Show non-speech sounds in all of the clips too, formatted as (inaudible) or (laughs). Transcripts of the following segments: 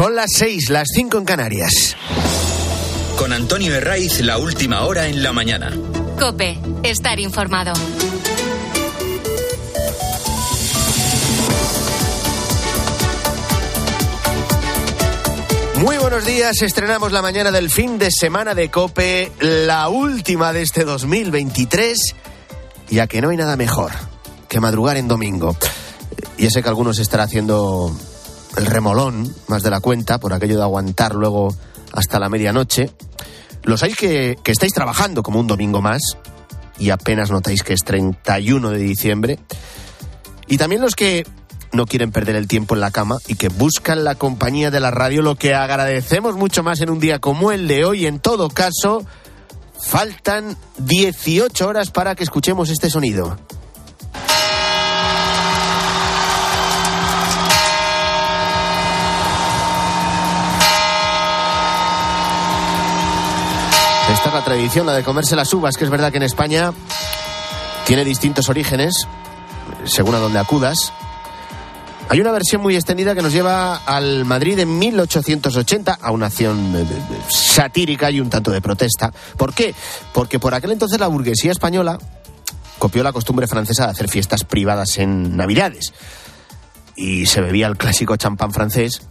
Son las seis, las cinco en Canarias. Con Antonio Herraiz, la última hora en la mañana. Cope, estar informado. Muy buenos días, estrenamos la mañana del fin de semana de Cope, la última de este 2023, ya que no hay nada mejor que madrugar en domingo. Y sé que algunos estarán haciendo el remolón más de la cuenta por aquello de aguantar luego hasta la medianoche. Los hay que, que estáis trabajando como un domingo más y apenas notáis que es 31 de diciembre. Y también los que no quieren perder el tiempo en la cama y que buscan la compañía de la radio, lo que agradecemos mucho más en un día como el de hoy. En todo caso, faltan 18 horas para que escuchemos este sonido. La tradición, la de comerse las uvas, que es verdad que en España tiene distintos orígenes, según a donde acudas. Hay una versión muy extendida que nos lleva al Madrid en 1880, a una acción satírica y un tanto de protesta. ¿Por qué? Porque por aquel entonces la burguesía española copió la costumbre francesa de hacer fiestas privadas en Navidades. Y se bebía el clásico champán francés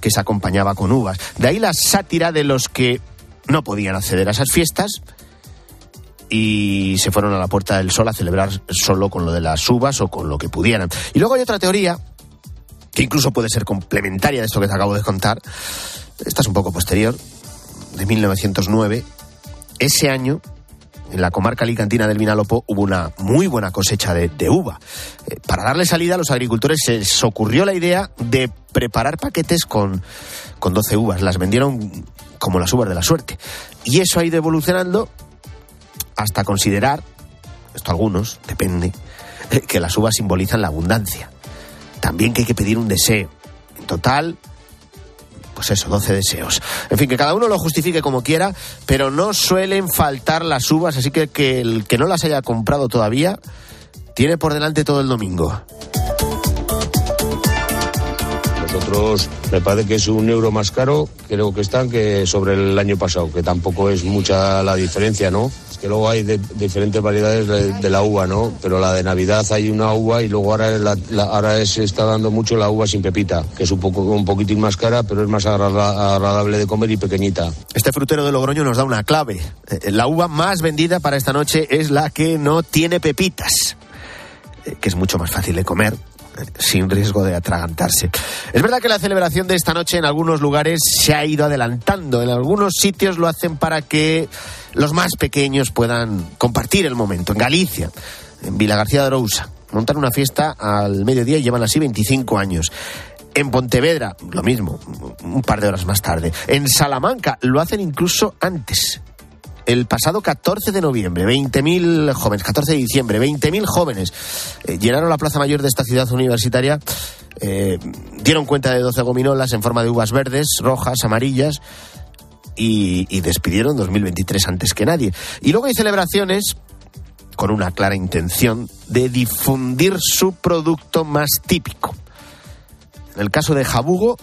que se acompañaba con uvas. De ahí la sátira de los que no podían acceder a esas fiestas y se fueron a la Puerta del Sol a celebrar solo con lo de las uvas o con lo que pudieran. Y luego hay otra teoría que incluso puede ser complementaria de esto que te acabo de contar. Esta es un poco posterior, de 1909. Ese año, en la comarca alicantina del Vinalopó, hubo una muy buena cosecha de, uva. Eh, para darle salida a los agricultores se les ocurrió la idea de preparar paquetes con, con 12 uvas. Las vendieron como las uvas de la suerte. Y eso ha ido evolucionando hasta considerar, esto algunos, depende, eh, que las uvas simbolizan la abundancia. También que hay que pedir un deseo. En total, pues eso, 12 deseos. En fin, que cada uno lo justifique como quiera, pero no suelen faltar las uvas, así que, que el que no las haya comprado todavía tiene por delante todo el domingo. Nosotros me parece que es un euro más caro, creo que están que sobre el año pasado, que tampoco es mucha la diferencia, ¿no? Que luego hay de, diferentes variedades de, la uva, ¿no? Pero la de Navidad hay una uva y luego ahora, la, se está dando mucho la uva sin pepita, que es un poco un poquitín más cara, pero es más agradable de comer y pequeñita. Este frutero de Logroño nos da una clave. Eh, la uva más vendida para esta noche es la que no tiene pepitas, eh, que es mucho más fácil de comer sin riesgo de atragantarse. Es verdad que la celebración de esta noche en algunos lugares se ha ido adelantando. En algunos sitios lo hacen para que los más pequeños puedan compartir el momento. En Galicia, en Vila García de Arousa, montan una fiesta al mediodía y llevan así 25 años. En Pontevedra, lo mismo, un par de horas más tarde. En Salamanca lo hacen incluso antes, el pasado 14 de noviembre. 20.000 jóvenes, 14 de diciembre, 20.000 jóvenes eh, llenaron la Plaza Mayor de esta ciudad universitaria. Eh, dieron cuenta de 12 gominolas en forma de uvas verdes, rojas, amarillas. Y, y despidieron 2023 antes que nadie. Y luego hay celebraciones con una clara intención de difundir su producto más típico. En el caso de Jabugo,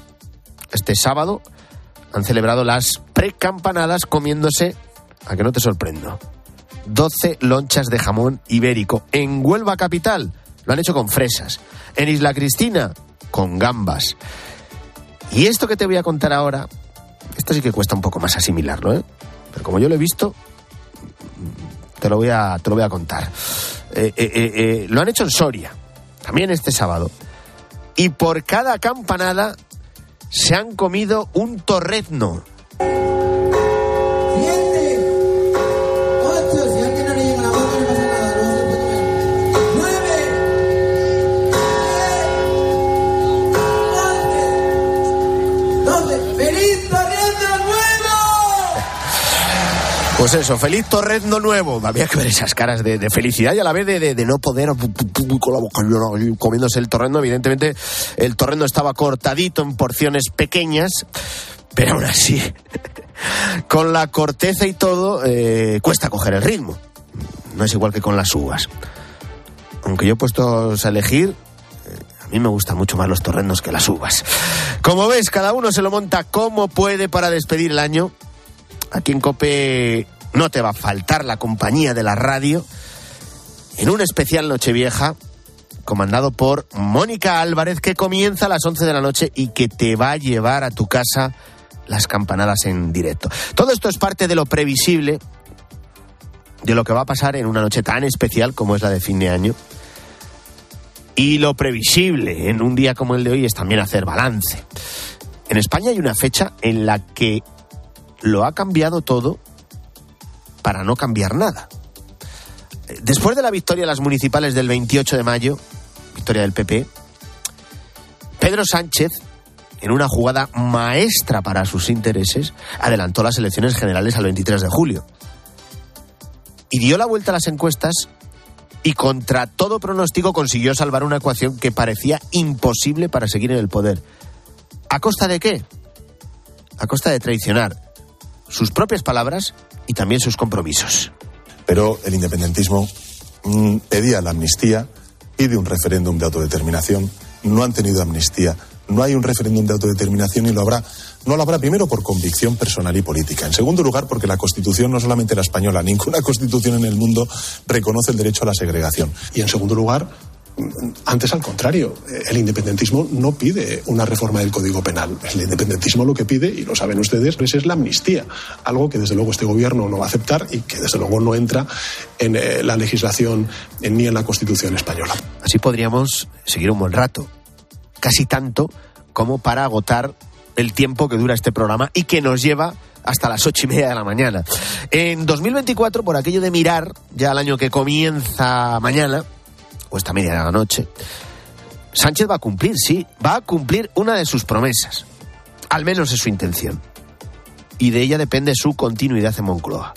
este sábado han celebrado las precampanadas comiéndose a que no te sorprendo. 12 lonchas de jamón ibérico. En Huelva Capital lo han hecho con fresas. En Isla Cristina, con gambas. Y esto que te voy a contar ahora, esto sí que cuesta un poco más asimilarlo, ¿eh? Pero como yo lo he visto, te lo voy a, te lo voy a contar. Eh, eh, eh, lo han hecho en Soria, también este sábado. Y por cada campanada se han comido un torrezno. Pues eso, feliz torrendo nuevo. Había que ver esas caras de, de felicidad y a la vez de, de, de no poder con la boca comiéndose el torrendo. Evidentemente, el torrendo estaba cortadito en porciones pequeñas, pero aún así, (laughs) con la corteza y todo, eh, cuesta coger el ritmo. No es igual que con las uvas. Aunque yo he puesto a elegir, eh, a mí me gustan mucho más los torrendos que las uvas. Como ves, cada uno se lo monta como puede para despedir el año. Aquí en Cope no te va a faltar la compañía de la radio en un especial Nochevieja comandado por Mónica Álvarez que comienza a las 11 de la noche y que te va a llevar a tu casa las campanadas en directo. Todo esto es parte de lo previsible de lo que va a pasar en una noche tan especial como es la de fin de año. Y lo previsible en un día como el de hoy es también hacer balance. En España hay una fecha en la que lo ha cambiado todo para no cambiar nada. Después de la victoria de las municipales del 28 de mayo, victoria del PP, Pedro Sánchez, en una jugada maestra para sus intereses, adelantó las elecciones generales al 23 de julio. Y dio la vuelta a las encuestas y contra todo pronóstico consiguió salvar una ecuación que parecía imposible para seguir en el poder. ¿A costa de qué? A costa de traicionar sus propias palabras y también sus compromisos. Pero el independentismo mm, pedía la amnistía, pide un referéndum de autodeterminación, no han tenido amnistía, no hay un referéndum de autodeterminación y lo habrá. No lo habrá primero por convicción personal y política. En segundo lugar, porque la Constitución, no solamente la española, ninguna (laughs) Constitución en el mundo reconoce el derecho a la segregación. Y en segundo lugar, antes, al contrario, el independentismo no pide una reforma del Código Penal. El independentismo lo que pide, y lo saben ustedes, pues es la amnistía, algo que desde luego este gobierno no va a aceptar y que desde luego no entra en eh, la legislación ni en la Constitución española. Así podríamos seguir un buen rato, casi tanto como para agotar el tiempo que dura este programa y que nos lleva hasta las ocho y media de la mañana. En 2024, por aquello de mirar ya el año que comienza mañana, o esta media de la noche, Sánchez va a cumplir, sí, va a cumplir una de sus promesas. Al menos es su intención. Y de ella depende su continuidad en Moncloa.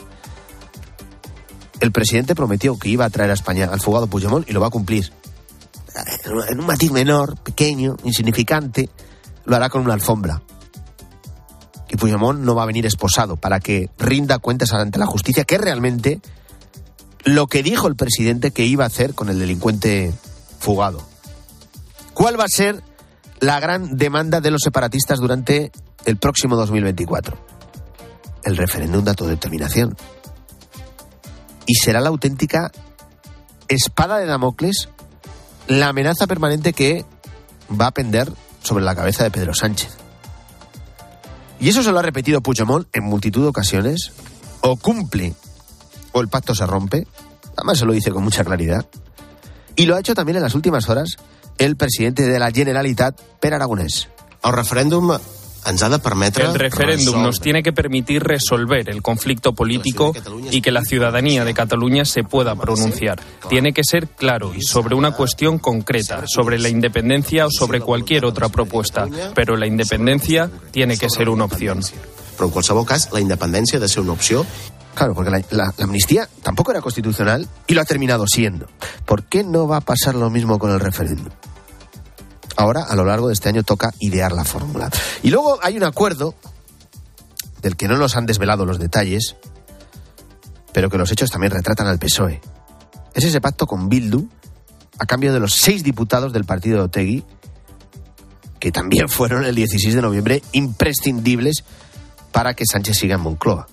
El presidente prometió que iba a traer a España al fugado Puigdemont y lo va a cumplir. En un matiz menor, pequeño, insignificante, lo hará con una alfombra. Y Puigdemont no va a venir esposado para que rinda cuentas ante la justicia, que realmente lo que dijo el presidente que iba a hacer con el delincuente fugado. ¿Cuál va a ser la gran demanda de los separatistas durante el próximo 2024? El referéndum de autodeterminación. Y será la auténtica espada de Damocles, la amenaza permanente que va a pender sobre la cabeza de Pedro Sánchez. Y eso se lo ha repetido Puigdemont en multitud de ocasiones. O cumple o el pacto se rompe. Además se lo dice con mucha claridad. Y lo ha hecho también en las últimas horas el presidente de la Generalitat, Per Aragonés. El referéndum el referéndum nos tiene que permitir resolver el conflicto político y que la ciudadanía de Cataluña se pueda pronunciar. Tiene que ser claro y sobre una cuestión concreta, sobre la independencia o sobre cualquier otra propuesta, pero la independencia tiene que ser una opción. Pero en cualquier caso, la independencia debe ser una opción Claro, porque la, amnistía tampoco era constitucional y lo ha terminado siendo. ¿Por qué no va a pasar lo mismo con el referéndum? Ahora, a lo largo de este año, toca idear la fórmula. Y luego hay un acuerdo del que no nos han desvelado los detalles, pero que los hechos también retratan al PSOE. Es ese pacto con Bildu a cambio de los seis diputados del partido de Otegui, que también (laughs) fueron el 16 de noviembre imprescindibles para que Sánchez siga en Moncloa.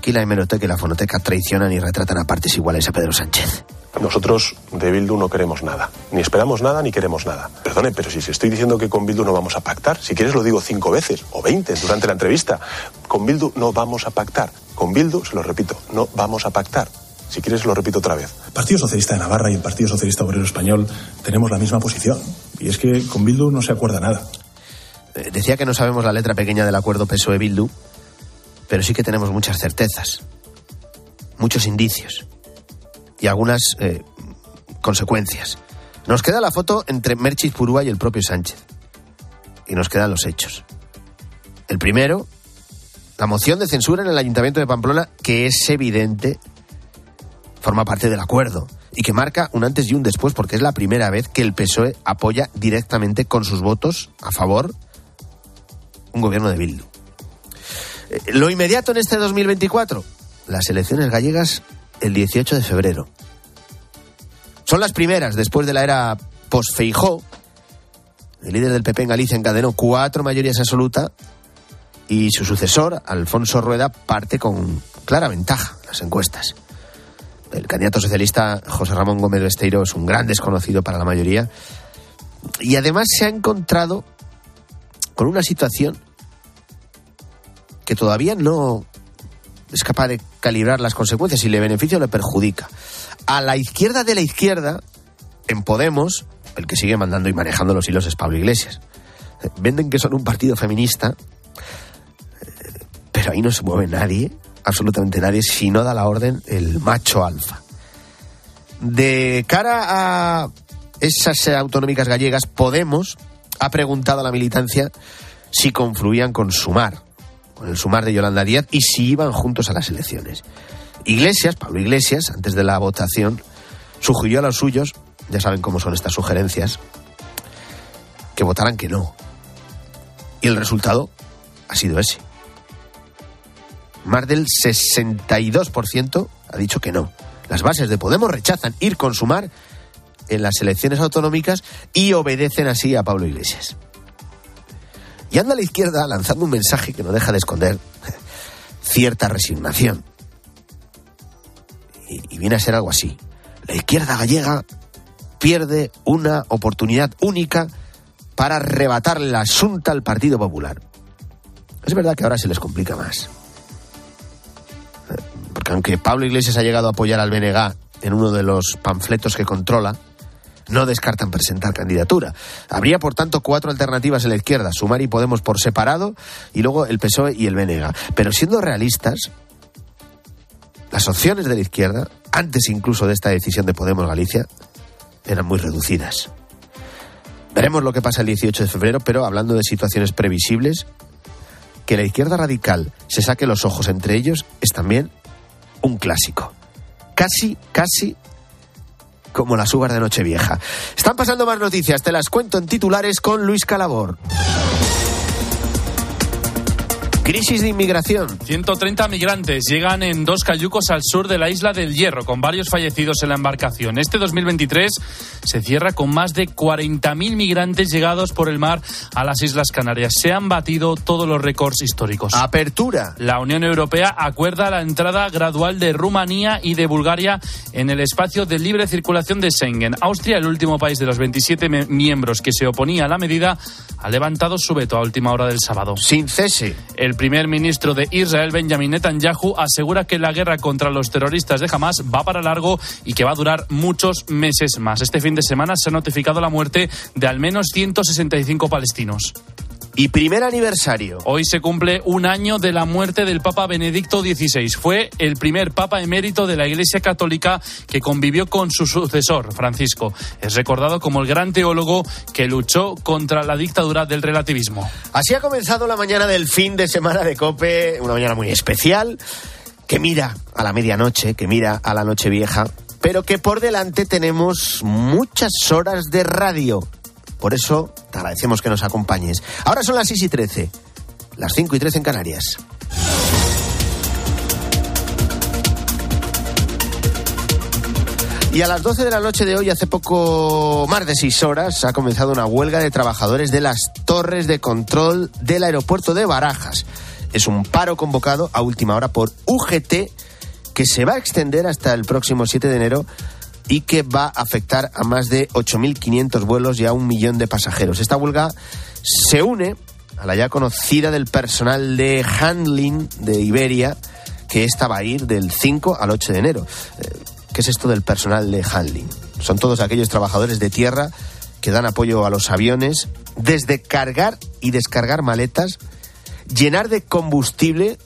Aquí la hemeroteca y la fonoteca traicionan y retratan a partes iguales a Pedro Sánchez. Nosotros de Bildu no queremos nada. Ni esperamos nada ni queremos nada. Perdone, pero si estoy diciendo que con Bildu no vamos a pactar, si quieres lo digo cinco veces o veinte durante la entrevista. Con Bildu no vamos a pactar. Con Bildu, se lo repito, no vamos a pactar. Si quieres lo repito otra vez. El Partido Socialista de Navarra y el Partido Socialista Obrero Español tenemos la misma posición. Y es que con Bildu no se acuerda nada. Eh, decía que no sabemos la letra pequeña del acuerdo PSOE-Bildu pero sí que tenemos muchas certezas, muchos indicios y algunas eh, consecuencias. Nos queda la foto entre Merchis Purúa y el propio Sánchez. Y nos quedan los hechos. El primero, la moción de censura en el Ayuntamiento de Pamplona, que es evidente, forma parte del acuerdo y que marca un antes y un después porque es la primera vez que el PSOE apoya directamente con sus votos a favor un gobierno de Bildu. Lo inmediato en este 2024, las elecciones gallegas el 18 de febrero. Son las primeras después de la era Posfeijó, el líder del PP en Galicia, encadenó cuatro mayorías absolutas y su sucesor, Alfonso Rueda, parte con clara ventaja en las encuestas. El candidato socialista José Ramón Gómez Besteiro es un gran desconocido para la mayoría y además se ha encontrado con una situación que todavía no es capaz de calibrar las consecuencias, si le beneficia o le perjudica. A la izquierda de la izquierda, en Podemos, el que sigue mandando y manejando los hilos es Pablo Iglesias. Venden que son un partido feminista, pero ahí no se mueve nadie, absolutamente nadie, si no da la orden el macho alfa. De cara a esas autonómicas gallegas, Podemos ha preguntado a la militancia si confluían con Sumar, con el Sumar de Yolanda Díaz, y si iban juntos a las elecciones. Iglesias, Pablo Iglesias, antes de la votación, sugirió a los suyos, ya saben cómo son estas sugerencias, que votaran que no. Y el resultado ha sido ese. Más del 62% ha dicho que no. Las bases de Podemos rechazan ir con Sumar en las elecciones autonómicas y obedecen así a Pablo Iglesias. Y anda a la izquierda lanzando un mensaje que no deja de esconder cierta resignación. Y, viene a ser algo así. La izquierda gallega pierde una oportunidad única para arrebatar la asunta al Partido Popular. Es verdad que ahora se les complica más. Porque aunque Pablo Iglesias ha llegado a apoyar al BNG en uno de los panfletos que controla, no descartan presentar candidatura. Habría, por tanto, cuatro alternativas en la izquierda, Sumar y Podemos por separado, y luego el PSOE y el BNG. Pero siendo realistas, las opciones de la izquierda, antes incluso de esta decisión de Podemos Galicia, eran muy reducidas. Veremos lo que pasa el 18 de febrero, pero hablando de situaciones previsibles, que la izquierda radical se saque los ojos entre ellos es también un clásico. Casi, casi como las uvas de Nochevieja. Están pasando más noticias, te las cuento en titulares con Luis Calabor. Crisis de inmigración. 130 migrantes llegan en dos cayucos al sur de la isla del Hierro, con varios fallecidos en la embarcación. Este 2023 se cierra con más de 40.000 migrantes llegados por el mar a las Islas Canarias. Se han batido todos los récords históricos. Apertura. La Unión Europea acuerda la entrada gradual de Rumanía y de Bulgaria en el espacio de libre circulación de Schengen. Austria, el último país de los 27 miembros que se oponía a la medida, ha levantado su veto a última hora del sábado. Sin cese. El primer ministro de Israel, Benjamin Netanyahu, asegura que la guerra contra los terroristas de Hamas va para largo y que va a durar muchos meses más. Este fin de semana se ha notificado la muerte de al menos 165 palestinos. Y primer aniversario. Hoy se cumple un año de la muerte del Papa Benedicto XVI. Fue el primer Papa emérito de la Iglesia Católica que convivió con su sucesor, Francisco. Es recordado como el gran teólogo que luchó contra la dictadura del relativismo. Así ha comenzado la mañana del fin de semana de Cope, una mañana muy especial, que mira a la medianoche, que mira a la noche vieja, pero que por delante tenemos muchas horas de radio por eso te agradecemos que nos acompañes. Ahora son las 6 y 13, las 5 y 13 en Canarias. Y a las 12 de la noche de hoy, hace poco más de 6 horas, ha comenzado una huelga de trabajadores de las torres de control del aeropuerto de Barajas. Es un paro convocado a última hora por UGT que se va a extender hasta el próximo 7 de enero y que va a afectar a más de 8.500 vuelos y a un millón de pasajeros. Esta huelga se une a la ya conocida del personal de handling de Iberia, que esta va a ir del 5 al 8 de enero. Eh, ¿Qué es esto del personal de handling? Son todos aquellos trabajadores de tierra que dan apoyo a los aviones, desde cargar y descargar maletas, llenar de combustible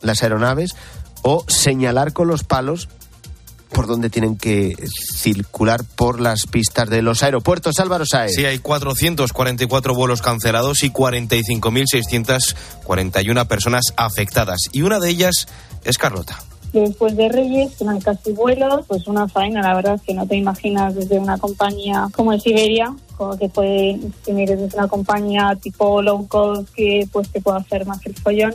las aeronaves o señalar con los palos por dónde tienen que circular por las pistas de los aeropuertos. Álvaro Saez. Sí, hay 444 vuelos cancelados y 45.641 personas afectadas. Y una de ellas es Carlota. Después de Reyes, eran casi vuelos, pues una faena, la verdad, que no te imaginas desde una compañía como es Iberia, como que puede tener desde una compañía tipo low cost que pues te puede hacer más el follón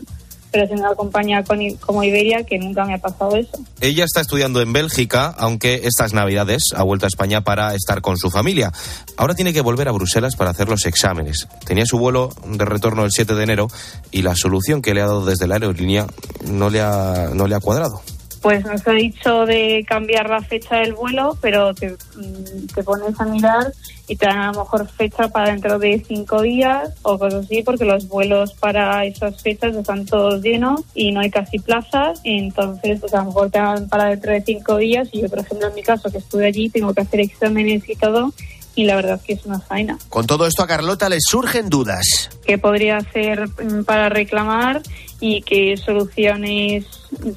pero siendo una compañía como Iberia que nunca me ha pasado eso. Ella está estudiando en Bélgica, aunque estas navidades ha vuelto a España para estar con su familia. Ahora tiene que volver a Bruselas para hacer los exámenes. Tenía su vuelo de retorno el 7 de enero y la solución que le ha dado desde la aerolínea no le ha, no le ha cuadrado. Pues nos ha dicho de cambiar la fecha del vuelo, pero te, mm, te, pones a mirar y te dan a lo mejor fecha para dentro de cinco días o cosas así, porque los vuelos para esas fechas están todos llenos y no hay casi plazas. Entonces, pues a lo mejor te dan para dentro de cinco días. Y yo, por ejemplo, en mi caso, que estuve allí, tengo que hacer exámenes y todo y la verdad es que es una faena. Con todo esto a Carlota le surgen dudas. ¿Qué podría hacer mm, para reclamar y qué soluciones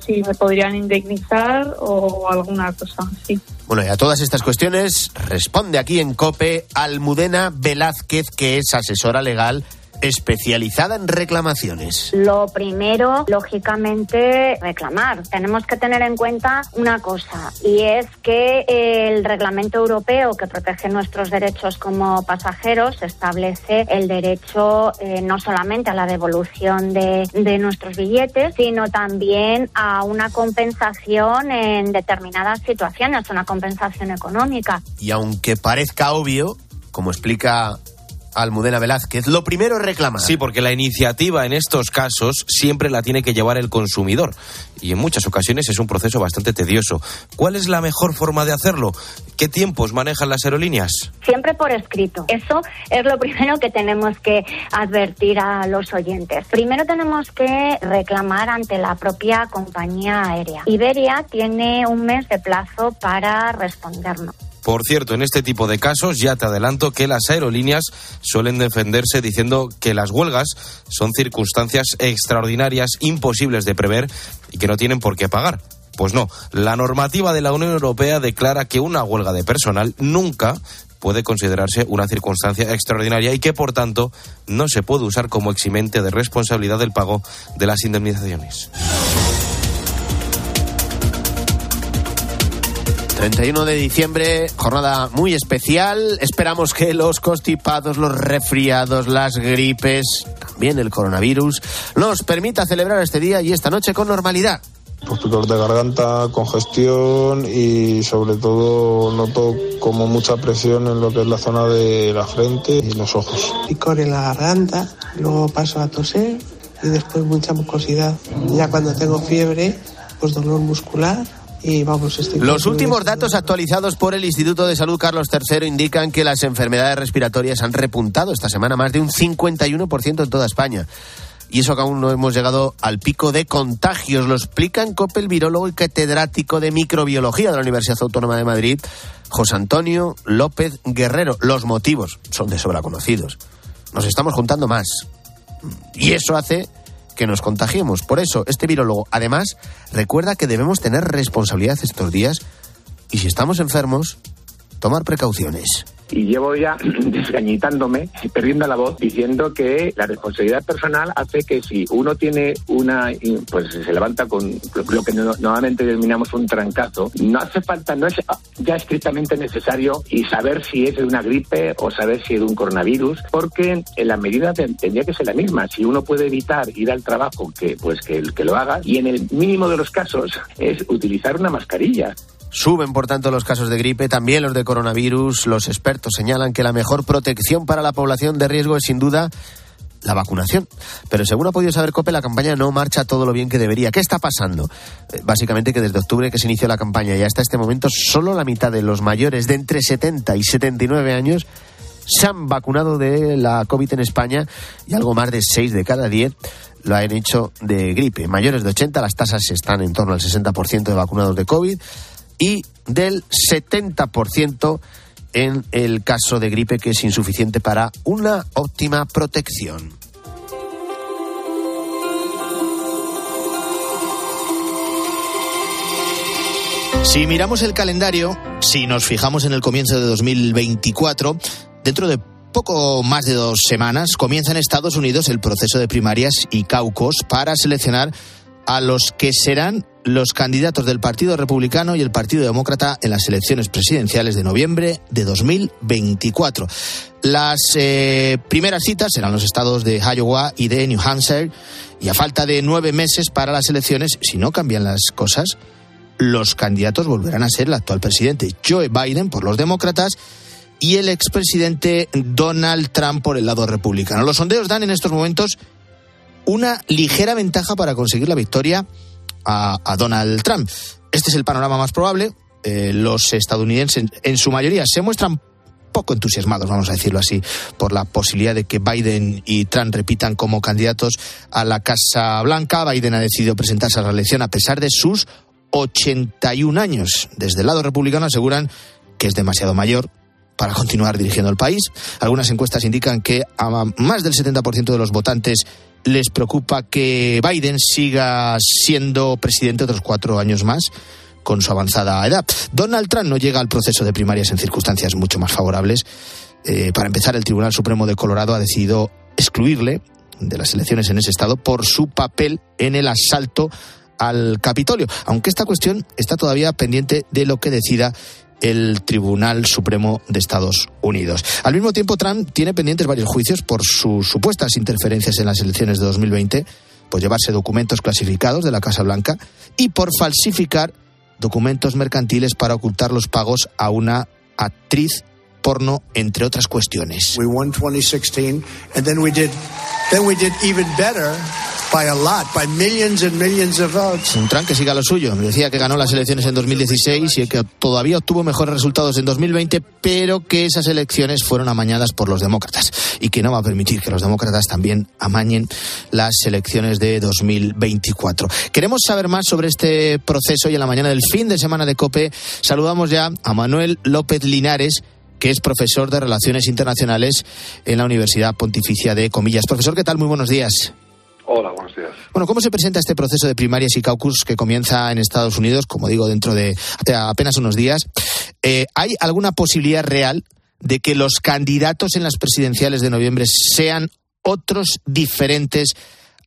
si me podrían indemnizar o alguna cosa así? Bueno, y a todas estas cuestiones responde aquí en COPE Almudena Velázquez, que es asesora legal especializada en reclamaciones. Lo primero, lógicamente, reclamar. Tenemos que tener en cuenta una cosa y es que el reglamento europeo que protege nuestros derechos como pasajeros establece el derecho eh, no solamente a la devolución de, de nuestros billetes, sino también a una compensación en determinadas situaciones, una compensación económica. Y aunque parezca obvio, como explica Almudena Velázquez, lo primero es reclamar. Sí, porque la iniciativa en estos casos siempre la tiene que llevar el consumidor y en muchas ocasiones es un proceso bastante tedioso. ¿Cuál es la mejor forma de hacerlo? ¿Qué tiempos manejan las aerolíneas? Siempre por escrito. Eso es lo primero que tenemos que advertir a los oyentes. Primero tenemos que reclamar ante la propia compañía aérea. Iberia tiene un mes de plazo para respondernos. Por cierto, en este tipo de casos ya te adelanto que las aerolíneas suelen defenderse diciendo que las huelgas son circunstancias extraordinarias, imposibles de prever y que no tienen por qué pagar. Pues no, la normativa de la Unión Europea declara que una huelga de personal nunca puede considerarse una circunstancia extraordinaria y que, por tanto, no se puede usar como eximente de responsabilidad del pago de las indemnizaciones. 31 de diciembre, jornada muy especial. Esperamos que los constipados, los resfriados, las gripes, también el coronavirus, nos permita celebrar este día y esta noche con normalidad. Pues picor de garganta, congestión y sobre todo noto como mucha presión en lo que es la zona de la frente y los ojos. Picor en la garganta, luego paso a toser y después mucha mucosidad. Ya cuando tengo fiebre, pues dolor muscular los últimos datos actualizados por el Instituto de Salud Carlos III indican que las enfermedades respiratorias han repuntado esta semana más de un 51% en toda España. Y eso que aún no hemos llegado al pico de contagios. Lo explica en COPE el virólogo y catedrático de microbiología de la Universidad Autónoma de Madrid, José Antonio López Guerrero. Los motivos son de sobra conocidos. Nos estamos juntando más. Y eso hace que nos contagiemos. Por eso, este virólogo, además, recuerda que debemos tener responsabilidad estos días y si estamos enfermos, tomar precauciones y llevo ya (clears throat) desgañitándome, perdiendo la voz, diciendo que la responsabilidad personal hace que si uno tiene una, pues se levanta con lo que normalmente denominamos un trancazo, no hace falta, no es ya estrictamente necesario y saber si es de una gripe o saber si es de un coronavirus, porque en la medida tendría que ser la misma. Si uno puede evitar ir al trabajo, que pues que, que lo haga, y en el mínimo de los casos es utilizar una mascarilla. Suben, por tanto, los casos de gripe, también los de coronavirus. Los expertos señalan que la mejor protección para la población de riesgo es sin duda la vacunación. Pero según ha podido saber COPE, la campaña no marcha todo lo bien que debería. ¿Qué está pasando? Eh, básicamente que desde octubre que se inició la campaña y hasta este momento solo la mitad de los mayores de entre 70 y 79 años se han vacunado de la COVID en España y algo más de 6 de cada 10 lo han hecho de gripe. Mayores de 80 las tasas están en torno al 60% de vacunados de COVID y del 70% en el caso de gripe que es insuficiente para una óptima protección. Si miramos el calendario, si nos fijamos en el comienzo de 2024, dentro de poco más de dos semanas comienza en Estados Unidos el proceso de primarias y caucos para seleccionar a los que serán los candidatos del Partido Republicano y el Partido Demócrata en las elecciones presidenciales de noviembre de 2024. Las eh, primeras citas serán los estados de Iowa y de New Hampshire y a falta de nueve meses para las elecciones, si no cambian las cosas, los candidatos volverán a ser el actual presidente Joe Biden por los demócratas y el expresidente Donald Trump por el lado republicano. Los sondeos dan en estos momentos una ligera ventaja para conseguir la victoria a, Donald Trump. Este es el panorama más probable. Eh, los estadounidenses, en su mayoría, se muestran poco entusiasmados, vamos a decirlo así, por la posibilidad de que Biden y Trump repitan como candidatos a la Casa Blanca. Biden ha decidido presentarse a la elección a pesar de sus 81 años. Desde el lado republicano aseguran que es demasiado mayor para continuar dirigiendo el país. Algunas encuestas indican que a más del 70% de los votantes les preocupa que Biden siga siendo presidente otros cuatro años más con su avanzada edad. Donald Trump no llega al proceso de primarias en circunstancias mucho más favorables. Eh, para empezar, el Tribunal Supremo de Colorado ha decidido excluirle de las elecciones en ese estado por su papel en el asalto al Capitolio, aunque esta cuestión está todavía pendiente de lo que decida el Tribunal Supremo de Estados Unidos. Al mismo tiempo, Trump tiene pendientes varios juicios por sus supuestas interferencias en las elecciones de 2020, por llevarse documentos clasificados de la Casa Blanca y por falsificar documentos mercantiles para ocultar los pagos a una actriz porno, entre otras cuestiones. We won 2016 and then we did then we did even better un Trump que siga lo suyo. Decía que ganó las elecciones en 2016 y que todavía obtuvo mejores resultados en 2020, pero que esas elecciones fueron amañadas por los demócratas y que no va a permitir que los demócratas también amañen las elecciones de 2024. Queremos saber más sobre este proceso y en la mañana del fin de semana de COPE saludamos ya a Manuel López Linares que es profesor de Relaciones Internacionales en la Universidad Pontificia de Comillas. Profesor, ¿qué tal? Muy buenos días. Hola, buenos días. Bueno, ¿cómo se presenta este proceso de primarias y caucus que comienza en Estados Unidos, como digo, dentro de apenas unos días? Eh, ¿Hay alguna posibilidad real de que los candidatos en las presidenciales de noviembre sean otros diferentes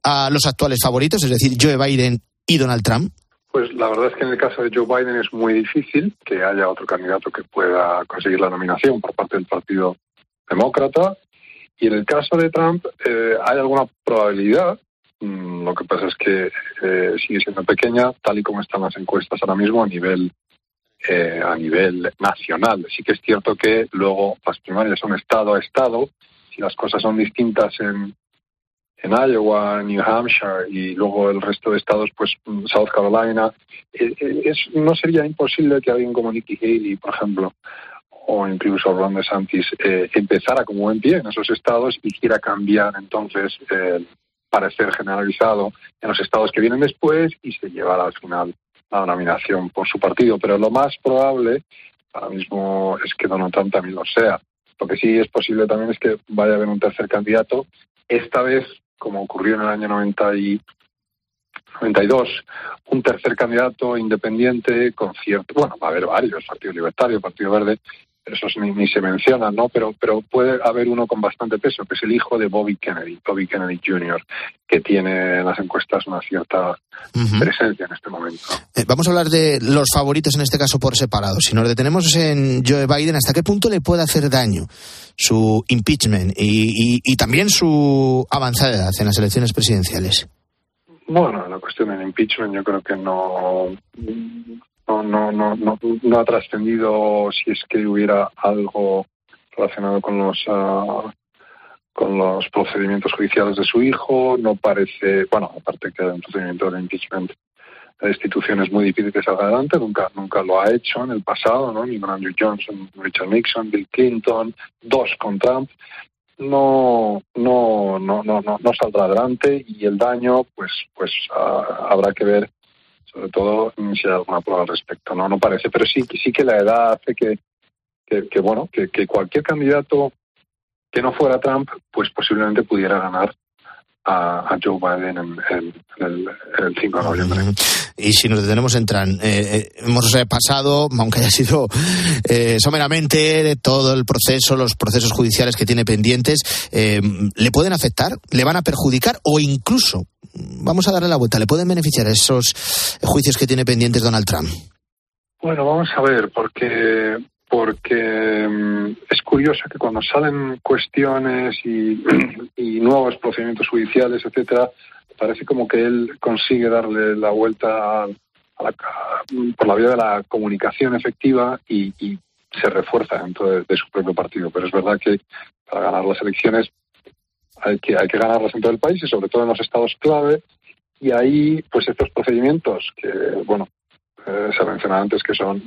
a los actuales favoritos, es decir, Joe Biden y Donald Trump? Pues la verdad es que en el caso de Joe Biden es muy difícil que haya otro candidato que pueda conseguir la nominación por parte del Partido Demócrata. Y en el caso de Trump eh, hay alguna probabilidad, Mm, lo que pasa es que eh, sigue siendo pequeña, tal y como están las encuestas ahora mismo a nivel eh, a nivel nacional. Sí que es cierto que luego las primarias son estado a estado. Si las cosas son distintas en, en Iowa, New Hampshire y luego el resto de estados, pues mm, South Carolina, eh, es, no sería imposible que alguien como Nikki Haley, por ejemplo, o incluso Ron DeSantis, empezara como en pie en esos estados y quiera cambiar entonces el parecer generalizado en los estados que vienen después y se llevará al final la nominación por su partido. Pero lo más probable ahora mismo es que Donald Trump también lo sea. Lo que sí es posible también es que vaya a haber un tercer candidato, esta vez, como ocurrió en el año 90 y 92, un tercer candidato independiente con cierto, bueno, va a haber varios, Partido Libertario, Partido Verde, esos ni, ni, se mencionan, ¿no? Pero, pero puede haber uno con bastante peso, que es el hijo de Bobby Kennedy, Bobby Kennedy Jr., que tiene en las encuestas una cierta presencia en este momento. Eh, vamos a hablar de los favoritos en este caso por separado. Si nos detenemos en Joe Biden, ¿hasta qué punto le puede hacer daño su impeachment y, y también su avanzada edad en las elecciones presidenciales? Bueno, la cuestión del impeachment yo creo que no no, no, no, no, no ha trascendido si es que hubiera algo relacionado con los uh, con los procedimientos judiciales de su hijo. No parece, bueno, aparte que un procedimiento de impeachment de institución es muy difícil que salga adelante, nunca, nunca lo ha hecho en el pasado, ¿no? Ni con Andrew Johnson, Richard Nixon, Bill Clinton, dos con Trump. No, no, no, no, no, no saldrá adelante y el daño, pues, pues uh, habrá que ver sobre todo si hay alguna prueba al respecto. No, no parece, pero sí, sí que la edad hace que, que, bueno, que, que, cualquier candidato que no fuera Trump, pues posiblemente pudiera ganar a, Joe Biden en, el, 5 de noviembre. Y si nos detenemos en Trump, eh, eh, hemos pasado, aunque haya sido eh, someramente, todo el proceso, los procesos judiciales que tiene pendientes, ¿le pueden afectar? ¿Le van a perjudicar? ¿O incluso vamos a darle la vuelta. ¿Le pueden beneficiar esos juicios que tiene pendientes Donald Trump? Bueno, vamos a ver, porque porque mm, es curioso que cuando salen cuestiones y, (clears throat) nuevos procedimientos judiciales, etcétera, parece como que él consigue darle la vuelta por la vía de la comunicación efectiva y, se refuerza dentro de, su propio partido. Pero es verdad que para ganar las elecciones hay que, hay que ganarlas en todo el país y sobre todo en los estados clave. Y ahí, pues estos procedimientos que, bueno, eh, se mencionado antes que son,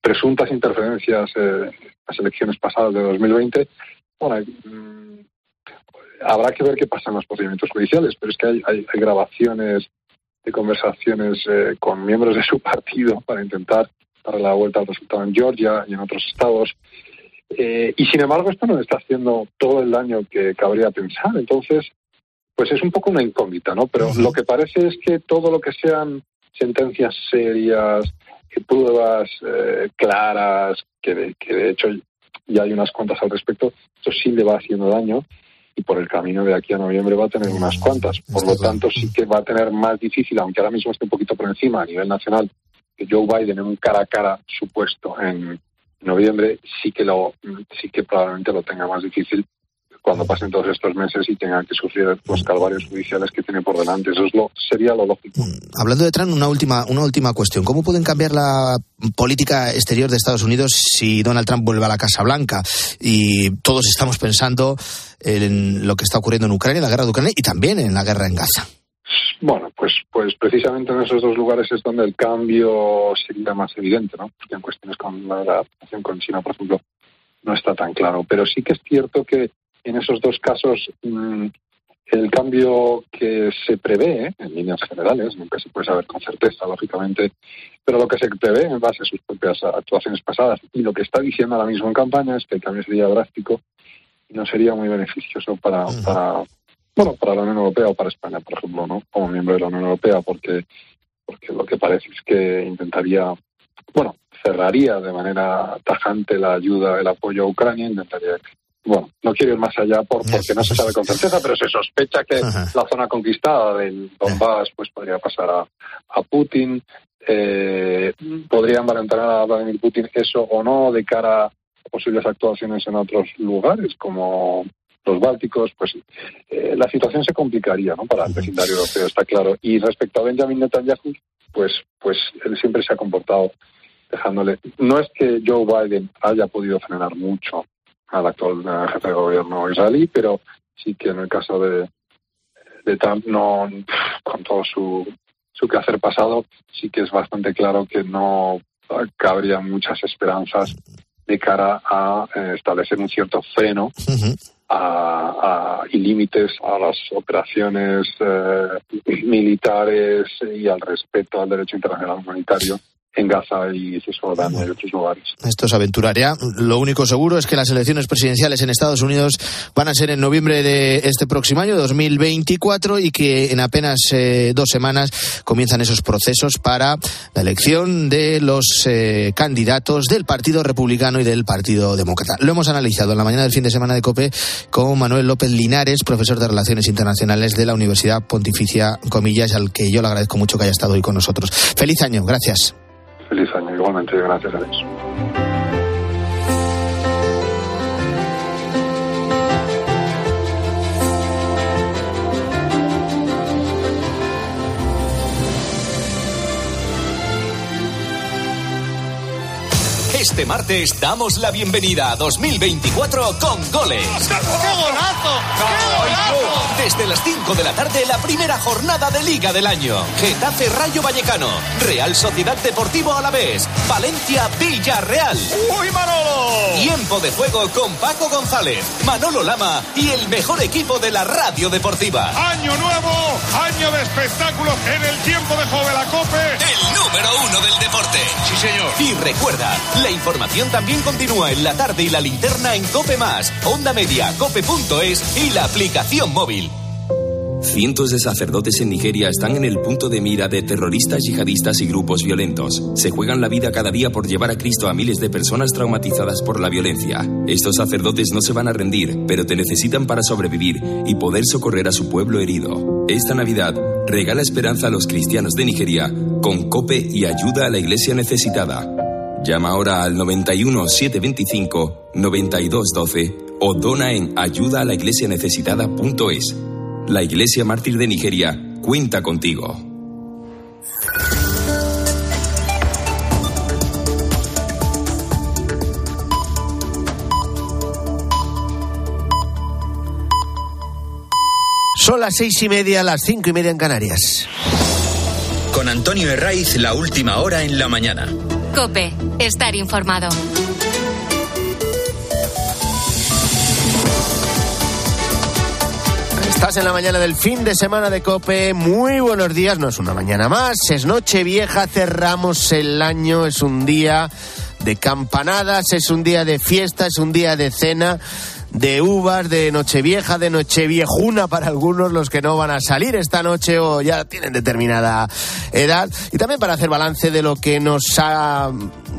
presuntas interferencias en eh, las elecciones pasadas de 2020. Bueno, mm, habrá que ver qué pasa en los procedimientos judiciales, pero es que hay, hay, grabaciones de conversaciones eh, con miembros de su partido para intentar darle la vuelta al resultado en Georgia y en otros estados. Y sin embargo, esto no está haciendo todo el daño que cabría pensar. Entonces, pues es un poco una incógnita, ¿no? Pero lo que parece es que todo lo que sean sentencias serias, pruebas eh, claras, que de, que de hecho ya hay unas cuantas al respecto, esto sí le va haciendo daño y por el camino de aquí a noviembre va a tener unas cuantas. Por lo tanto, sí que va a tener más difícil, aunque ahora mismo esté un poquito por encima a nivel nacional, que Joe Biden en un cara a cara supuesto en noviembre, sí que lo, sí que probablemente lo tenga más difícil cuando pasen todos estos meses y tengan que sufrir los calvarios judiciales que tiene por delante. Eso es lo, sería lo lógico. Mm, hablando de Trump, una última, una última cuestión. ¿Cómo pueden cambiar la política exterior de Estados Unidos si Donald Trump vuelve a la Casa Blanca? Y todos estamos pensando en lo que está ocurriendo en Ucrania, en la guerra de Ucrania y también en la guerra en Gaza. Bueno, pues, pues precisamente en esos dos lugares es donde el cambio sería más evidente, ¿no? Porque en cuestiones con la relación con China, por ejemplo, no está tan claro. Pero sí que es cierto que en esos dos casos mm, el cambio que se prevé, ¿eh? en líneas generales, nunca se puede saber con certeza, lógicamente, pero lo que se prevé en base a sus propias actuaciones pasadas y lo que está diciendo ahora mismo en campaña es que el cambio sería drástico y no sería muy beneficioso para, para bueno, para la Unión Europea o para España, por ejemplo, ¿no? Como miembro de la Unión Europea, porque, porque lo que parece es que intentaría, bueno, cerraría de manera tajante la ayuda, el apoyo a Ucrania, intentaría bueno, no quiero ir más allá por, porque no se sabe con certeza, pero se sospecha que la zona conquistada del Donbass pues podría pasar a, a Putin. Eh, podrían valentar a Vladimir Putin eso o no de cara a posibles actuaciones en otros lugares como los bálticos, pues eh, la situación se complicaría ¿no? para el vecindario europeo, está claro. Y respecto a Benjamin Netanyahu, pues, pues él siempre se ha comportado dejándole. No es que Joe Biden haya podido frenar mucho al actual jefe de gobierno israelí, pero sí que en el caso de, de Trump, no, con todo su, su quehacer pasado, sí que es bastante claro que no cabría muchas esperanzas de cara a eh, establecer un cierto freno a, y límites a las operaciones eh, militares y al respeto al derecho internacional humanitario en Gaza y Cisjordania y otros lugares. Esto es aventuraria. Lo único seguro es que las elecciones presidenciales en Estados Unidos van a ser en noviembre de este próximo año, 2024, y que en apenas eh, dos semanas comienzan esos procesos para la elección de los eh, candidatos del Partido Republicano y del Partido Demócrata. Lo hemos analizado en la mañana del fin de semana de COPE con Manuel López Linares, profesor de Relaciones Internacionales de la Universidad Pontificia Comillas, al que yo le agradezco mucho que haya estado hoy con nosotros. Feliz año, gracias. Feliz año, igualmente, gracias a Dios. Este martes damos la bienvenida a 2024 con goles. ¡Qué golazo! ¡Qué Desde las 5 de la tarde, la primera jornada de Liga del año. Getafe Rayo Vallecano, Real Sociedad Deportivo Alavés, Valencia Villarreal. ¡Uy, Manolo! Tiempo de juego con Paco González, Manolo Lama y el mejor equipo de la radio deportiva. Año nuevo, año de espectáculos en el tiempo de de la COPE. El número uno del deporte. Sí, señor. Y recuerda, la información también continúa en la tarde y la linterna en Cope Más, Onda Media, Cope.es y la aplicación móvil. Cientos de sacerdotes en Nigeria están en el punto de mira de terroristas yihadistas y grupos violentos. Se juegan la vida cada día por llevar a Cristo a miles de personas traumatizadas por la violencia. Estos sacerdotes no se van a rendir, pero te necesitan para sobrevivir y poder socorrer a su pueblo herido. Esta Navidad, regala esperanza a los cristianos de Nigeria con COPE y ayuda a la iglesia necesitada. Llama ahora al 91 725 9212 o dona en ayuda a la iglesia necesitada.es. La Iglesia Mártir de Nigeria cuenta contigo. Son las seis y media, las cinco y media en Canarias. Con Antonio Herraiz, la última hora en la mañana. Cope, estar informado. Estás en la mañana del fin de semana de Cope. Muy buenos días. No es una mañana más, es noche vieja. Cerramos el año. Es un día de campanadas, es un día de fiesta, es un día de cena de uvas, de Nochevieja, de Nocheviejuna para algunos los que no van a salir esta noche o ya tienen determinada edad. Y también para hacer balance de lo que nos ha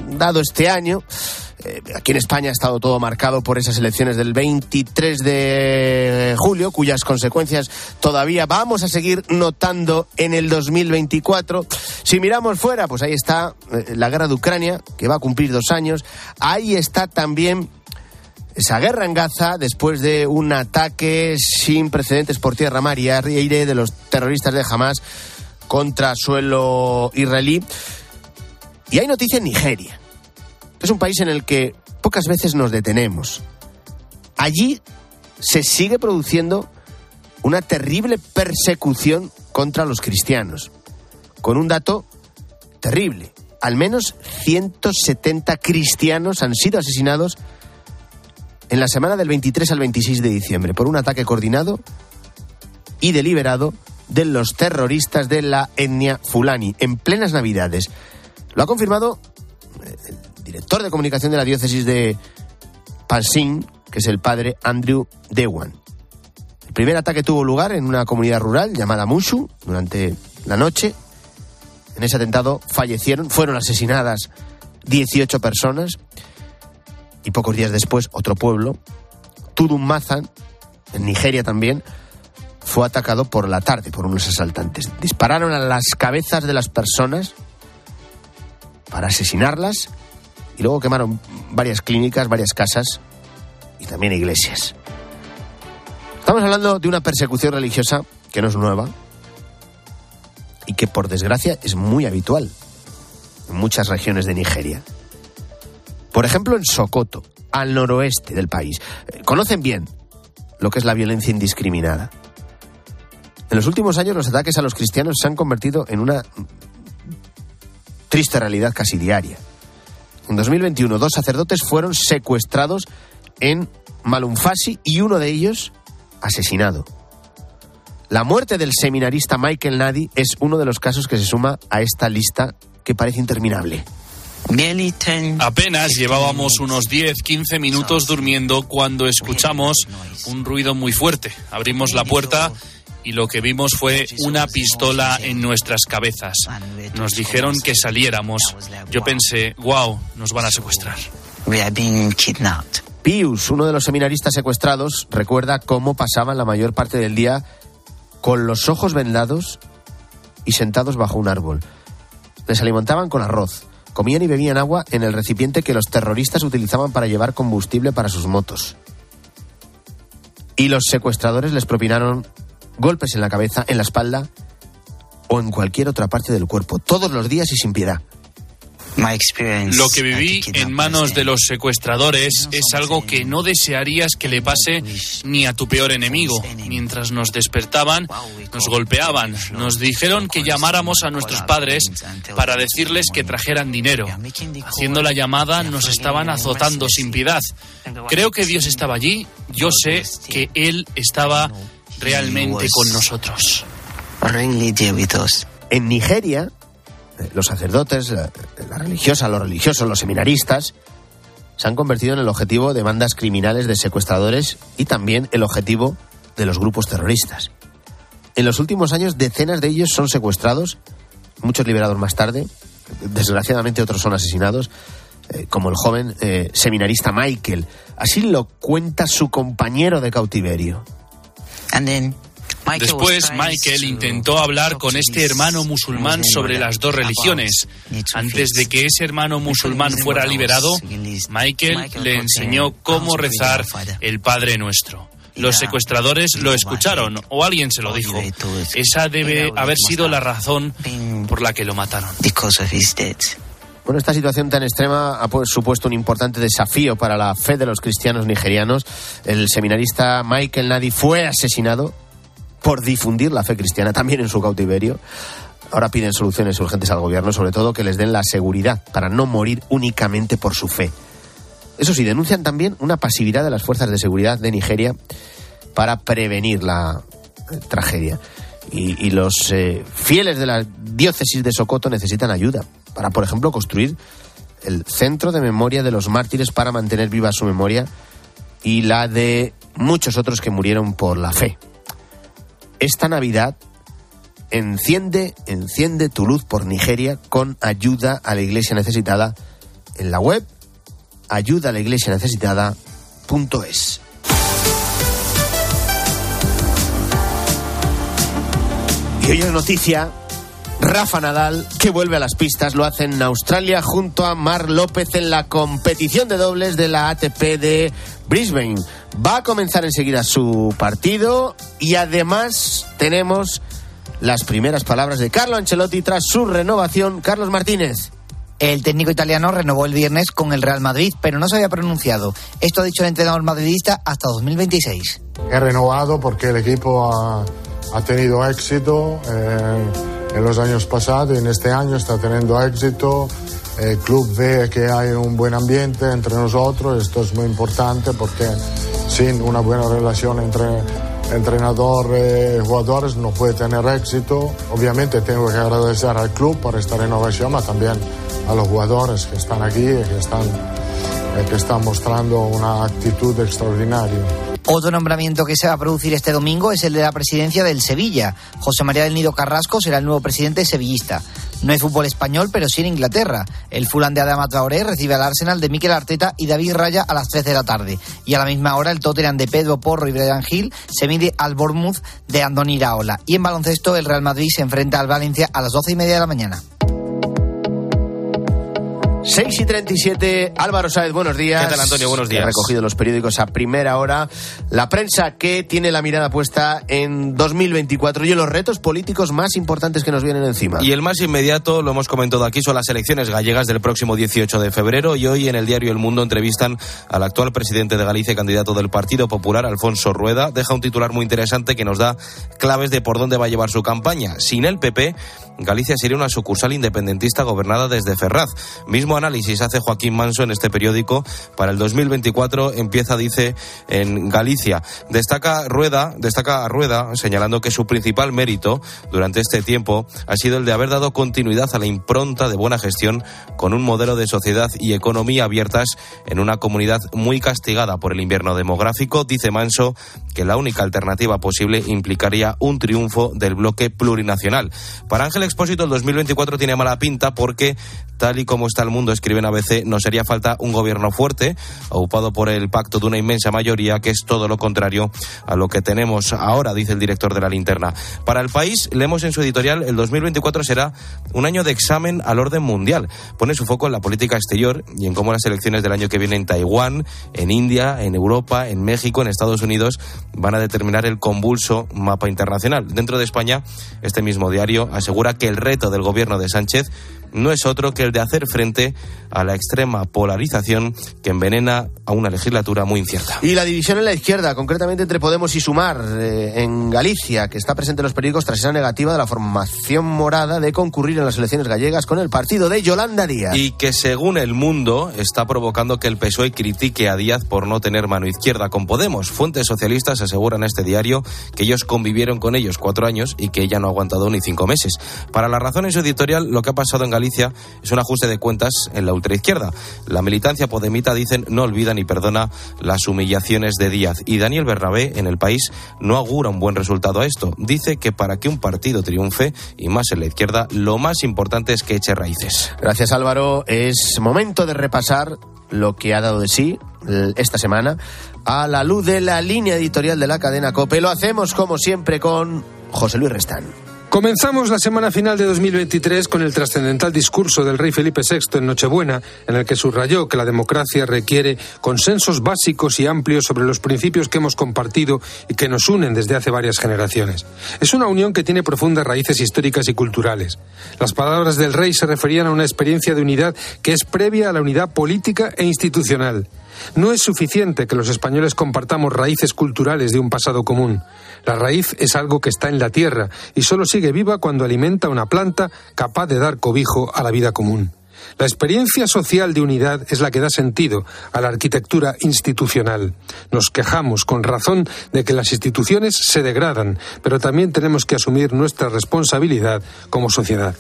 dado este año. Eh, aquí en España ha estado todo marcado por esas elecciones del 23 de julio, cuyas consecuencias todavía vamos a seguir notando en el 2024. Si miramos fuera, pues ahí está eh, la guerra de Ucrania, que va a cumplir dos años. Ahí está también esa guerra en Gaza después de un ataque sin precedentes por tierra, mar y aire de los terroristas de Hamas contra suelo israelí. Y hay noticia en Nigeria. Es un país en el que pocas veces nos detenemos. Allí se sigue produciendo una terrible persecución contra los cristianos, con un dato terrible. Al menos 170 cristianos han sido asesinados en la semana del 23 al 26 de diciembre por un ataque coordinado y deliberado de los terroristas de la etnia Fulani en plenas Navidades. Lo ha confirmado eh, el director de comunicación de la diócesis de Pansin, que es el padre Andrew Dewan. El primer ataque tuvo lugar en una comunidad rural llamada Mushu durante la noche. En ese atentado fallecieron, fueron asesinadas 18 personas y pocos días después otro pueblo, Tudun Mazan, en Nigeria también, fue atacado por la tarde por unos asaltantes. Dispararon a las cabezas de las personas para asesinarlas y luego quemaron varias clínicas, varias casas y también iglesias. Estamos hablando de una persecución religiosa que no es nueva y que por desgracia es muy habitual en muchas regiones de Nigeria. Por ejemplo, en Sokoto, al noroeste del país. Eh, conocen bien lo que es la violencia indiscriminada. En los últimos años los ataques a los cristianos se han convertido en una triste realidad casi diaria. En 2021 dos sacerdotes fueron secuestrados en Malumfasi y uno de ellos asesinado. La muerte del seminarista Michael Nadi es uno de los casos que se suma a esta lista que parece interminable. Apenas llevábamos unos 10-15 minutos durmiendo cuando escuchamos un ruido muy fuerte. Abrimos la puerta y lo que vimos fue una pistola en nuestras cabezas. Nos dijeron que saliéramos. Yo pensé, wow, nos van a secuestrar. Pius, uno de los seminaristas secuestrados, recuerda cómo pasaban la mayor parte del día con los ojos vendados y sentados bajo un árbol. Les alimentaban con arroz, comían y bebían agua en el recipiente que los terroristas utilizaban para llevar combustible para sus motos. Y los secuestradores les propinaron golpes en la cabeza, en la espalda o en cualquier otra parte del cuerpo, todos los días y sin piedad. Lo que viví en manos de los secuestradores es algo que no desearías que le pase ni a tu peor enemigo. Mientras nos despertaban, nos golpeaban, nos dijeron que llamáramos a nuestros padres para decirles que trajeran dinero. Haciendo la llamada nos estaban azotando sin piedad. Creo que Dios estaba allí, yo sé que Él estaba realmente con nosotros. En Nigeria, los sacerdotes, la, religiosa, los religiosos, los seminaristas, se han convertido en el objetivo de bandas criminales de secuestradores y también el objetivo de los grupos terroristas. En los últimos años, decenas de ellos son secuestrados, muchos liberados más tarde. Desgraciadamente, otros son asesinados, eh, como el joven eh, seminarista Michael. Así lo cuenta su compañero de cautiverio. Después Michael intentó hablar con este hermano musulmán sobre las dos religiones. Antes de que ese hermano musulmán fuera liberado, Michael le enseñó cómo rezar el Padre Nuestro. Los secuestradores lo escucharon o alguien se lo dijo. Esa debe haber sido la razón por la que lo mataron. Bueno, esta situación tan extrema ha pues, supuesto un importante desafío para la fe de los cristianos nigerianos. El seminarista Michael Nadi fue asesinado por difundir la fe cristiana también en su cautiverio. Ahora piden soluciones urgentes al gobierno, sobre todo que les den la seguridad para no morir únicamente por su fe. Eso sí, denuncian también una pasividad de las fuerzas de seguridad de Nigeria para prevenir la eh, tragedia. Y, los eh, fieles de la diócesis de Sokoto necesitan ayuda para, por ejemplo, construir el centro de memoria de los mártires para mantener viva su memoria y la de muchos otros que murieron por la fe esta Navidad enciende, enciende tu luz por Nigeria con ayuda a la iglesia necesitada en la web ayuda a la iglesia necesitada.es. Y hoy es noticia Rafa Nadal, que vuelve a las pistas, lo hace en Australia junto a Mar López en la competición de dobles de la ATP de Brisbane. Va a comenzar enseguida su partido y además tenemos las primeras palabras de Carlo Ancelotti tras su renovación. Carlos Martínez. El técnico italiano renovó el viernes con el Real Madrid, pero no se había pronunciado. Esto ha dicho el entrenador madridista hasta 2026. He renovado porque el equipo ha, tenido éxito. Eh, en los años pasados y en este año está teniendo éxito. El club ve que hay un buen ambiente entre nosotros, esto es muy importante porque sin una buena relación entre entrenador y jugadores no puede tener éxito. Obviamente tengo que agradecer al club por esta renovación, pero también a los jugadores que están aquí que están, que están mostrando una actitud extraordinaria. Otro nombramiento que se va a producir este domingo es el de la presidencia del Sevilla. José María del Nido Carrasco será el nuevo presidente sevillista. No hay fútbol español, pero sí en Inglaterra. El Fulham de Adama Traoré recibe al Arsenal de Mikel Arteta y David Raya a las 3 de la tarde. Y a la misma hora el Tottenham de Pedro Porro y Brian Hill se mide al Bournemouth de Andoni Iraola. Y en baloncesto el Real Madrid se enfrenta al Valencia a las 12 y media de la mañana. 6 y 37, Álvaro Sáez, buenos días. ¿Qué tal, Antonio? Buenos días. Ha recogido los periódicos a primera hora. La prensa que tiene la mirada puesta en 2024 y en los retos políticos más importantes que nos vienen encima. Y el más inmediato, lo hemos comentado aquí, son las elecciones gallegas del próximo 18 de febrero. Y hoy en el diario El Mundo entrevistan al actual presidente de Galicia, candidato del Partido Popular, Alfonso Rueda. Deja un titular muy interesante que nos da claves de por dónde va a llevar su campaña. Sin el PP, Galicia sería una sucursal independentista gobernada desde Ferraz. Mismo análisis hace Joaquín Manso en este periódico. Para el 2024 empieza, dice, en Galicia. Destaca Rueda, destaca a Rueda, señalando que su principal mérito durante este tiempo ha sido el de haber dado continuidad a la impronta de buena gestión con un modelo de sociedad y economía abiertas en una comunidad muy castigada por el invierno demográfico. Dice Manso que la única alternativa posible implicaría un triunfo del bloque plurinacional. Para Ángel Expósito, el 2024 tiene mala pinta porque, tal y como está el mundo, escribe en ABC, nos haría falta un gobierno fuerte, ocupado por el pacto de una inmensa mayoría, que es todo lo contrario a lo que tenemos ahora, dice el director de la linterna. Para el país, leemos en su editorial, el 2024 será un año de examen al orden mundial. Pone su foco en la política exterior y en cómo las elecciones del año que viene en Taiwán, en India, en Europa, en México, en Estados Unidos, van a determinar el convulso mapa internacional. Dentro de España, este mismo diario asegura que el reto del gobierno de Sánchez no es otro que el de hacer frente a la extrema polarización que envenena a una legislatura muy incierta. Y la división en la izquierda, concretamente entre Podemos y Sumar, eh, en Galicia, que está presente en los periódicos tras esa negativa de la formación morada de concurrir en las elecciones gallegas con el partido de Yolanda Díaz. Y que según el mundo está provocando que el PSOE critique a Díaz por no tener mano izquierda con Podemos. Fuentes socialistas aseguran a este diario que ellos convivieron con ellos cuatro años y que ella no ha aguantado ni cinco meses. Para la razón en su editorial, lo que ha pasado en Galicia es un ajuste de cuentas en la ultraizquierda. La militancia podemita, dicen, no olvida ni perdona las humillaciones de Díaz. Y Daniel Bernabé, en el país, no augura un buen resultado a esto. Dice que para que un partido triunfe, y más en la izquierda, lo más importante es que eche raíces. Gracias Álvaro. Es momento de repasar lo que ha dado de sí esta semana a la luz de la línea editorial de la cadena COPE. Lo hacemos como siempre con José Luis Restán. Comenzamos la semana final de 2023 con el trascendental discurso del rey Felipe VI en Nochebuena, en el que subrayó que la democracia requiere consensos básicos y amplios sobre los principios que hemos compartido y que nos unen desde hace varias generaciones. Es una unión que tiene profundas raíces históricas y culturales. Las palabras del rey se referían a una experiencia de unidad que es previa a la unidad política e institucional. No es suficiente que los españoles compartamos raíces culturales de un pasado común. La raíz es algo que está en la tierra y solo sigue viva cuando alimenta una planta capaz de dar cobijo a la vida común. La experiencia social de unidad es la que da sentido a la arquitectura institucional. Nos quejamos con razón de que las instituciones se degradan, pero también tenemos que asumir nuestra responsabilidad como sociedad.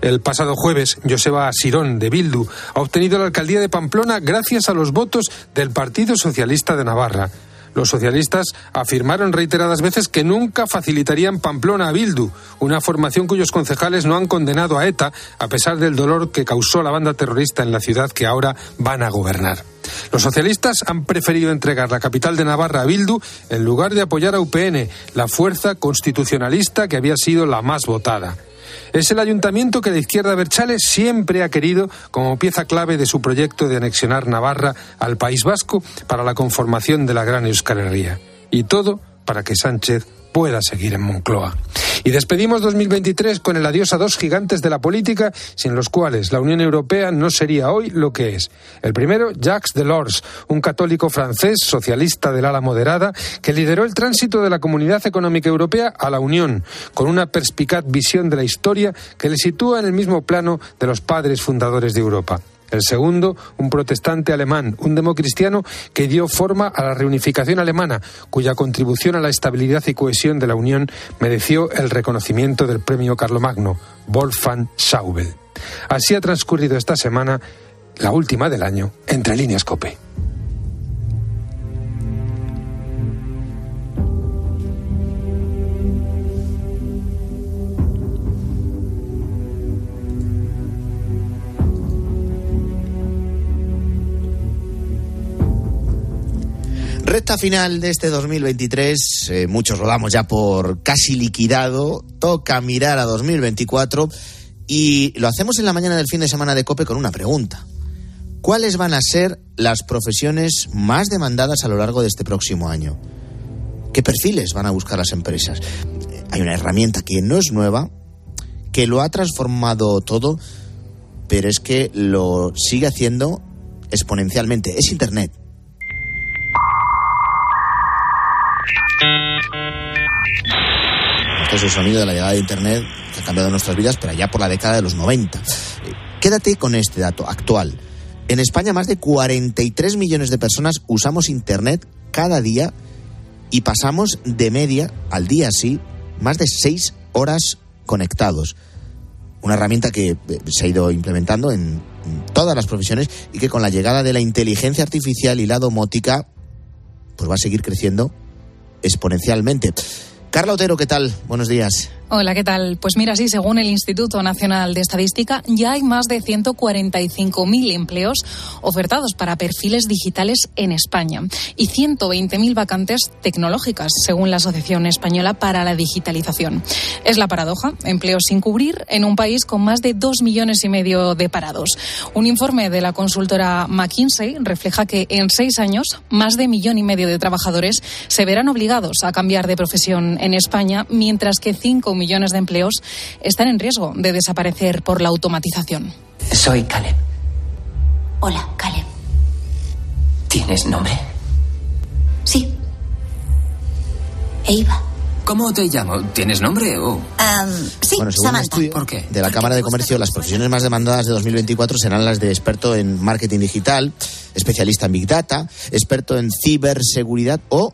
El pasado jueves, Joseba Sirón de Bildu ha obtenido la alcaldía de Pamplona gracias a los votos del Partido Socialista de Navarra. Los socialistas afirmaron reiteradas veces que nunca facilitarían Pamplona a Bildu, una formación cuyos concejales no han condenado a ETA a pesar del dolor que causó la banda terrorista en la ciudad que ahora van a gobernar. Los socialistas han preferido entregar la capital de Navarra a Bildu en lugar de apoyar a UPN, la fuerza constitucionalista que había sido la más votada. Es el ayuntamiento que la izquierda Berchale siempre ha querido como pieza clave de su proyecto de anexionar Navarra al País Vasco para la conformación de la Gran Euskal Herria. Y todo para que Sánchez pueda seguir en Moncloa. Y despedimos 2023 con el adiós a dos gigantes de la política sin los cuales la Unión Europea no sería hoy lo que es. El primero, Jacques Delors, un católico francés socialista del ala moderada que lideró el tránsito de la Comunidad Económica Europea a la Unión, con una perspicaz visión de la historia que le sitúa en el mismo plano de los padres fundadores de Europa. El segundo, un protestante alemán, un democristiano que dio forma a la reunificación alemana, cuya contribución a la estabilidad y cohesión de la Unión mereció el reconocimiento del premio Carlomagno, Wolfgang Schaubel. Así ha transcurrido esta semana, la última del año, entre líneas COPE. Recta final de este 2023, eh, muchos lo damos ya por casi liquidado, toca mirar a 2024 y lo hacemos en la mañana del fin de semana de Cope con una pregunta. ¿Cuáles van a ser las profesiones más demandadas a lo largo de este próximo año? ¿Qué perfiles van a buscar las empresas? Hay una herramienta que no es nueva, que lo ha transformado todo, pero es que lo sigue haciendo exponencialmente. Es Internet. Este es el sonido de la llegada de Internet que ha cambiado nuestras vidas, pero allá por la década de los 90. Eh, quédate con este dato actual. En España más de 43 millones de personas usamos Internet cada día y pasamos de media al día así más de 6 horas conectados. Una herramienta que eh, se ha ido implementando en todas las profesiones y que con la llegada de la inteligencia artificial y la domótica pues va a seguir creciendo exponencialmente. Carla Otero, ¿qué tal? Buenos días. Hola, ¿qué tal? Pues mira, sí, según el Instituto Nacional de Estadística, ya hay más de 145.000 empleos ofertados para perfiles digitales en España y 120.000 vacantes tecnológicas, según la Asociación Española para la Digitalización. Es la paradoja, empleos sin cubrir en un país con más de dos millones y medio de parados. Un informe de la consultora McKinsey refleja que en seis años más de millón y medio de trabajadores se verán obligados a cambiar de profesión en España, mientras que cinco millones de empleos están en riesgo de desaparecer por la automatización. Soy Caleb. Hola, Caleb. ¿Tienes nombre? Sí. Eva. ¿Cómo te llamo? ¿Tienes nombre o...? sí, bueno, según Samantha. un estudio de la Cámara de Comercio, las profesiones más demandadas de 2024 serán las de experto en marketing digital, especialista en Big Data, experto en ciberseguridad o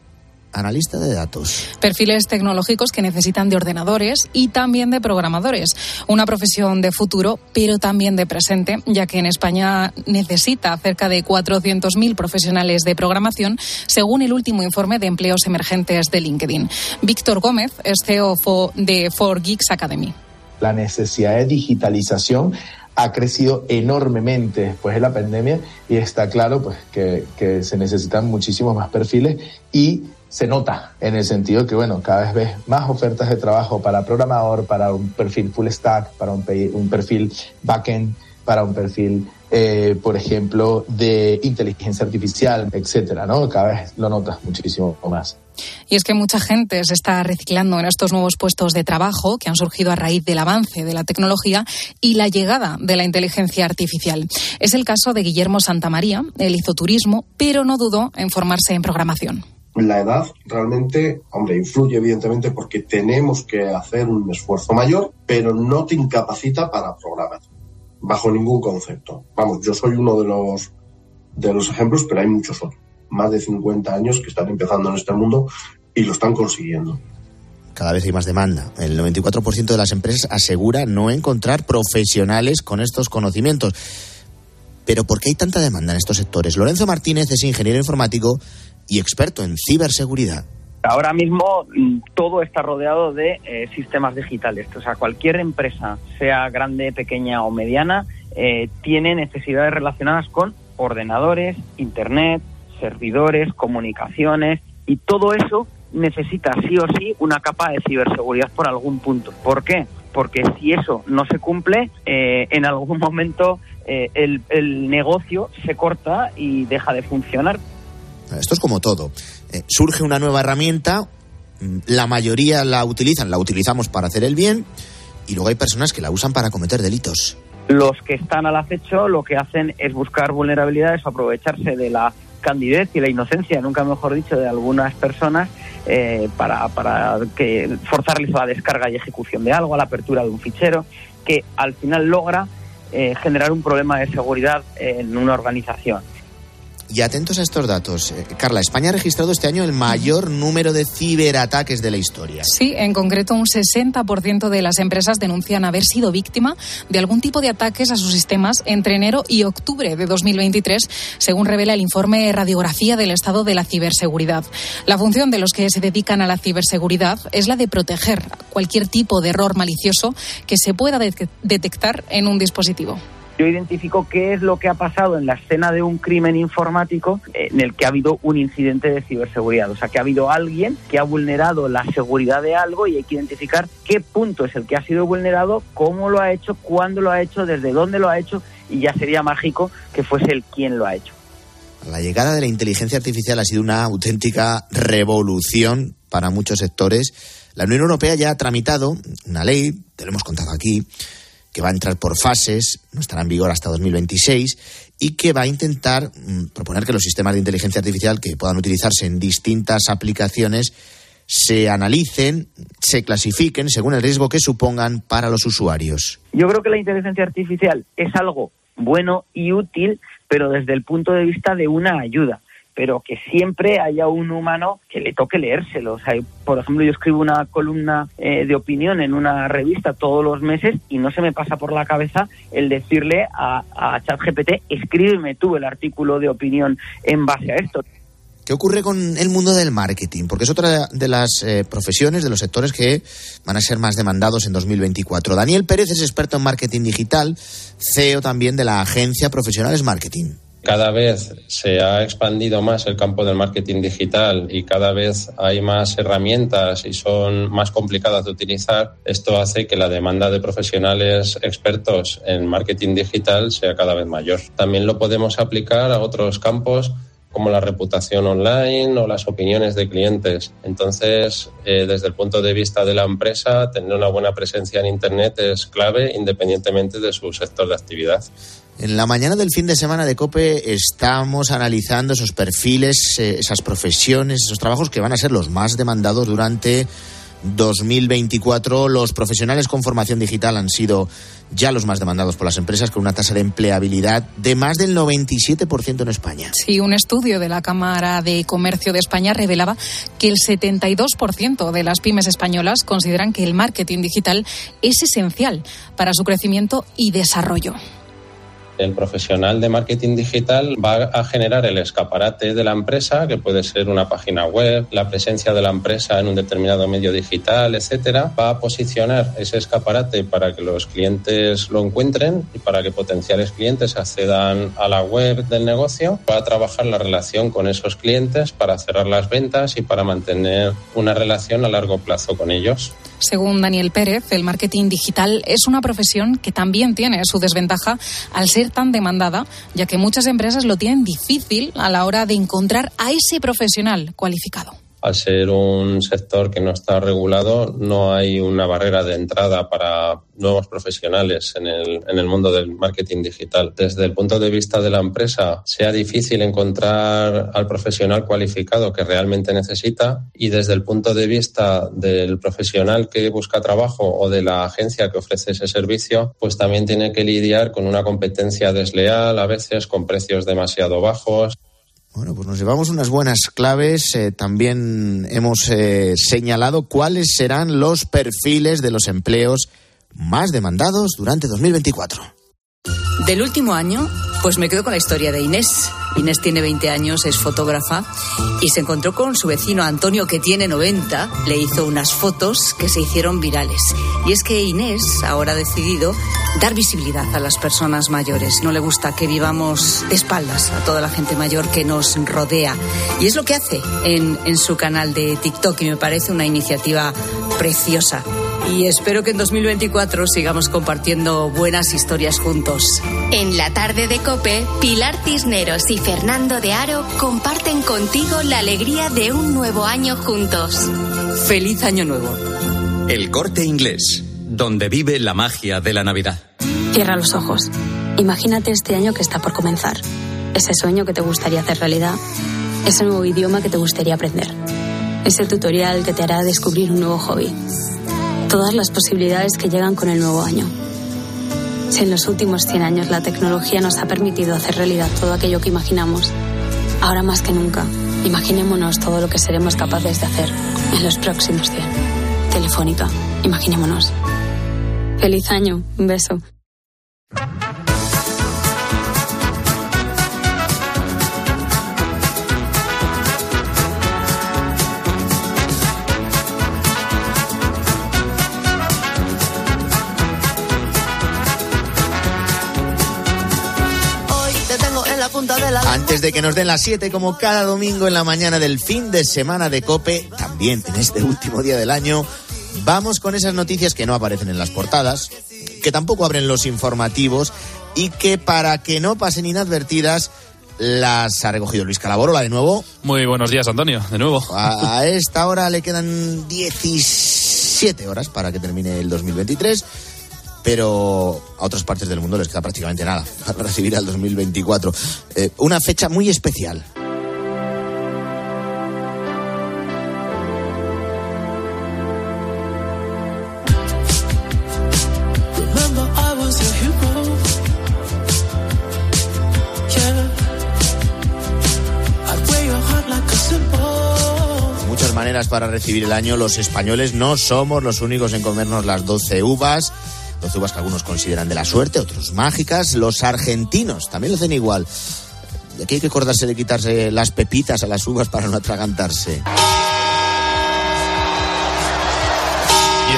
analista de datos. Perfiles tecnológicos que necesitan de ordenadores y también de programadores. Una profesión de futuro, pero también de presente, ya que en España necesita cerca de 400.000 profesionales de programación, según el último informe de empleos emergentes de LinkedIn. Víctor Gómez es CEO de 4Geeks Academy. La necesidad de digitalización ha crecido enormemente después de la pandemia y está claro pues, que, que se necesitan muchísimos más perfiles y se nota en el sentido que, bueno, cada vez ves más ofertas de trabajo para programador, para un perfil full stack, para un, perfil backend, para un perfil, eh, por ejemplo, de inteligencia artificial, etcétera, ¿no? Cada vez lo notas muchísimo más. Y es que mucha gente se está reciclando en estos nuevos puestos de trabajo que han surgido a raíz del avance de la tecnología y la llegada de la inteligencia artificial. Es el caso de Guillermo Santamaría. Él hizo turismo, pero no dudó en formarse en programación la edad realmente, hombre, influye evidentemente porque tenemos que hacer un esfuerzo mayor, pero no te incapacita para programar, bajo ningún concepto. Vamos, yo soy uno de los, de los ejemplos, pero hay muchos otros, más de 50 años que están empezando en este mundo y lo están consiguiendo. Cada vez hay más demanda. El 94% de las empresas asegura no encontrar profesionales con estos conocimientos. Pero ¿por qué hay tanta demanda en estos sectores? Lorenzo Martínez es ingeniero informático y experto en ciberseguridad. Ahora mismo mm, todo está rodeado de eh, sistemas digitales. O sea, cualquier empresa, sea grande, pequeña o mediana, eh, tiene necesidades relacionadas con ordenadores, internet, servidores, comunicaciones y todo eso necesita sí o sí una capa de ciberseguridad por algún punto. ¿Por qué? Porque si eso no se cumple, eh, en algún momento el, el negocio se corta y deja de funcionar. Esto es como todo. Eh, surge una nueva herramienta, mm, la mayoría la utilizan, la utilizamos para hacer el bien, y luego hay personas que la usan para cometer delitos. Los que están al acecho lo que hacen es buscar vulnerabilidades aprovecharse de la candidez y la inocencia, nunca mejor dicho, de algunas personas eh, para, para que forzarles a la descarga y ejecución de algo, a la apertura de un fichero, que al final logra eh, generar un problema de seguridad en una organización. Y atentos a estos datos. Eh, Carla, España ha registrado este año el mayor número de ciberataques de la historia. Sí, en concreto un 60% de las empresas denuncian haber sido víctima de algún tipo de ataques a sus sistemas entre enero y octubre de 2023, según revela el informe Radiografía del Estado de la Ciberseguridad. La función de los que se dedican a la ciberseguridad es la de proteger cualquier tipo de error malicioso que se pueda detectar en un dispositivo yo identifico qué es lo que ha pasado en la escena de un crimen informático en el que ha habido un incidente de ciberseguridad. O sea, que ha habido alguien que ha vulnerado la seguridad de algo y hay que identificar qué punto es el que ha sido vulnerado, cómo lo ha hecho, cuándo lo ha hecho, desde dónde lo ha hecho y ya sería mágico que fuese el quien lo ha hecho. La llegada de la inteligencia artificial ha sido una auténtica revolución para muchos sectores. La Unión Europea ya ha tramitado una ley, te lo hemos contado aquí, que va a entrar por fases, no estará en vigor hasta 2026 y que va a intentar mm, proponer que los sistemas de inteligencia artificial que puedan utilizarse en distintas aplicaciones se analicen, se clasifiquen según el riesgo que supongan para los usuarios. Yo creo que la inteligencia artificial es algo bueno y útil, pero desde el punto de vista de una ayuda pero que siempre haya un humano que le toque leérselo. O sea, por ejemplo, yo escribo una columna eh, de opinión en una revista todos los meses y no se me pasa por la cabeza el decirle a, a ChatGPT, escríbeme tú el artículo de opinión en base a esto. ¿Qué ocurre con el mundo del marketing? Porque es otra de las eh, profesiones, de los sectores que van a ser más demandados en 2024. Daniel Pérez es experto en marketing digital, CEO también de la agencia Profesionales Marketing cada vez se ha expandido más el campo del marketing digital y cada vez hay más herramientas y son más complicadas de utilizar, esto hace que la demanda de profesionales expertos en marketing digital sea cada vez mayor. También lo podemos aplicar a otros campos como la reputación online o las opiniones de clientes. Entonces, eh, desde el punto de vista de la empresa, tener una buena presencia en Internet es clave independientemente de su sector de actividad. En la mañana del fin de semana de COPE estamos analizando esos perfiles, eh, esas profesiones, esos trabajos que van a ser los más demandados durante 2024. Los profesionales con formación digital han sido ya los más demandados por las empresas, con una tasa de empleabilidad de más del 97% en España. Sí, un estudio de la Cámara de Comercio de España revelaba que el 72% de las pymes españolas consideran que el marketing digital es esencial para su crecimiento y desarrollo el profesional de marketing digital va a generar el escaparate de la empresa, que puede ser una página web, la presencia de la empresa en un determinado medio digital, etcétera. Va a posicionar ese escaparate para que los clientes lo encuentren y para que potenciales clientes accedan a la web del negocio. Va a trabajar la relación con esos clientes para cerrar las ventas y para mantener una relación a largo plazo con ellos. Según Daniel Pérez, el marketing digital es una profesión que también tiene su desventaja al ser tan demandada, ya que muchas empresas lo tienen difícil a la hora de encontrar a ese profesional cualificado al ser un sector que no está regulado, no hay una barrera de entrada para nuevos profesionales en el, en el mundo del marketing digital. Desde el punto de vista de la empresa, sea difícil encontrar al profesional cualificado que realmente necesita y desde el punto de vista del profesional que busca trabajo o de la agencia que ofrece ese servicio, pues también tiene que lidiar con una competencia desleal, a veces con precios demasiado bajos. Bueno, pues nos llevamos unas buenas claves. Eh, también hemos eh, señalado cuáles serán los perfiles de los empleos más demandados durante 2024. Del último año, pues me quedo con la historia de Inés. Inés tiene 20 años, es fotógrafa y se encontró con su vecino Antonio que tiene 90. Le hizo unas fotos que se hicieron virales. Y es que Inés ahora ha decidido dar visibilidad a las personas mayores. No le gusta que vivamos de espaldas a toda la gente mayor que nos rodea. Y es lo que hace en, en su canal de TikTok y me parece una iniciativa preciosa y espero que en 2024 sigamos compartiendo buenas historias juntos. En la tarde de Cope, Pilar Cisneros y Fernando de Aro comparten contigo la alegría de un nuevo año juntos. Feliz año nuevo. El corte inglés, donde vive la magia de la Navidad. Cierra los ojos. Imagínate este año que está por comenzar. Ese sueño que te gustaría hacer realidad. Ese nuevo idioma que te gustaría aprender. Ese tutorial que te hará descubrir un nuevo hobby todas las posibilidades que llegan con el nuevo año. Si en los últimos 100 años la tecnología nos ha permitido hacer realidad todo aquello que imaginamos, ahora más que nunca, imaginémonos todo lo que seremos capaces de hacer en los próximos 100. Telefónica, imaginémonos. Feliz año, un beso. Antes de que nos den las 7, como cada domingo en la mañana del fin de semana de Cope, también en este último día del año, vamos con esas noticias que no aparecen en las portadas, que tampoco abren los informativos y que para que no pasen inadvertidas las ha recogido Luis Calaborola de nuevo. Muy buenos días, Antonio, de nuevo. A esta hora le quedan 17 horas para que termine el 2023 pero a otras partes del mundo les queda prácticamente nada (laughs) para recibir al 2024. Eh, una fecha muy especial. Muchas maneras para recibir el año. Los españoles no somos los únicos en comernos las 12 uvas. 12 uvas que algunos consideran de la suerte, otros mágicas. Los argentinos también lo hacen igual. Y aquí hay que acordarse de quitarse las pepitas a las uvas para no atragantarse.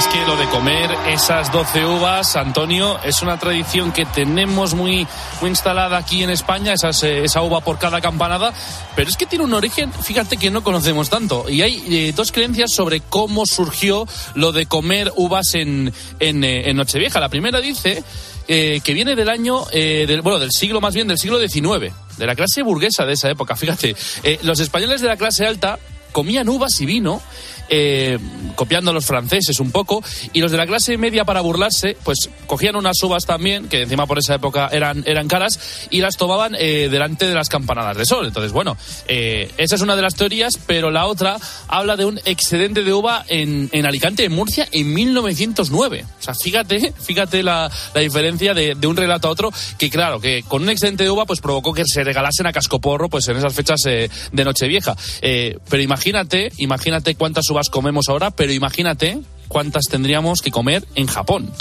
Es que lo de comer esas 12 uvas, Antonio, es una tradición que tenemos muy, muy instalada aquí en España, esas, eh, esa uva por cada campanada, pero es que tiene un origen, fíjate que no conocemos tanto. Y hay eh, dos creencias sobre cómo surgió lo de comer uvas en, en, eh, Nochevieja. La primera dice que viene del año, del, bueno, del siglo más bien, del siglo XIX, de la clase burguesa de esa época. Fíjate, los españoles de la clase alta comían uvas y vino eh, copiando a los franceses un poco, y los de la clase media para burlarse, pues cogían unas uvas también, que encima por esa época eran, eran caras, y las tomaban eh, delante de las campanadas de sol. Entonces, bueno, eh, esa es una de las teorías, pero la otra habla de un excedente de uva en, en Alicante, en Murcia, en 1909. O sea, fíjate, fíjate la, la diferencia de, de, un relato a otro, que claro, que con un excedente de uva, pues provocó que se regalasen a cascoporro, pues en esas fechas eh, de Nochevieja. Eh, pero imagínate, imagínate cuántas uvas comemos ahora, pero imagínate cuántas tendríamos que comer en Japón.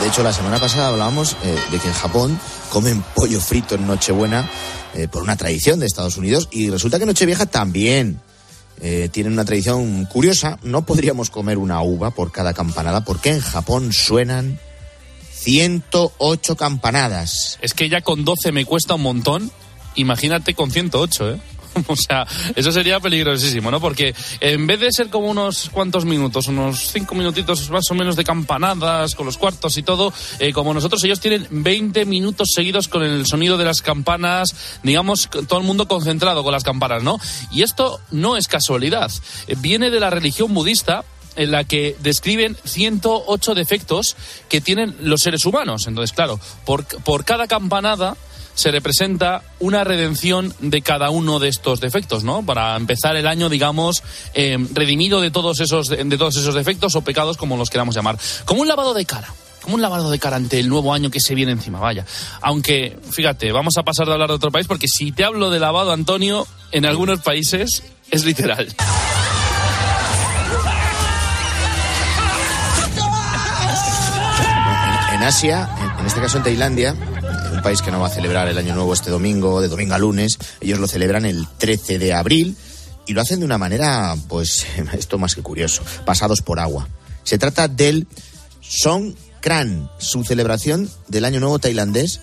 De hecho, la semana pasada hablábamos eh, de que en Japón comen pollo frito en Nochebuena eh, por una tradición de Estados Unidos y resulta que Nochevieja también eh, tienen una tradición curiosa. No podríamos comer una uva por cada campanada porque en Japón suenan 108 campanadas. Es que ya con 12 me cuesta un montón. Imagínate con 108, ¿eh? (laughs) O sea, eso sería peligrosísimo, ¿no? Porque en vez de ser como unos cuantos minutos, unos cinco minutitos más o menos de campanadas, con los cuartos y todo, eh, como nosotros, ellos tienen 20 minutos seguidos con el sonido de las campanas, digamos, todo el mundo concentrado con las campanas, ¿no? Y esto no es casualidad. Eh, viene de la religión budista, en la que describen 108 defectos que tienen los seres humanos. Entonces, claro, por, por cada campanada se representa una redención de cada uno de estos defectos, ¿no? Para empezar el año, digamos, eh, redimido de todos esos de, todos esos defectos o pecados, como los queramos llamar, como un lavado de cara como un lavado de cara ante el nuevo año que se viene encima, vaya. Aunque, fíjate, vamos a pasar de hablar de otro país porque si te hablo de lavado, Antonio, en algunos países es literal. En Asia, en este caso en Tailandia, un país que no va a celebrar el Año Nuevo este domingo, de domingo a lunes, ellos lo celebran el 13 de abril y lo hacen de una manera, pues, (laughs) esto más que curioso, pasados por agua. Se trata del Songkran, su celebración del Año Nuevo tailandés,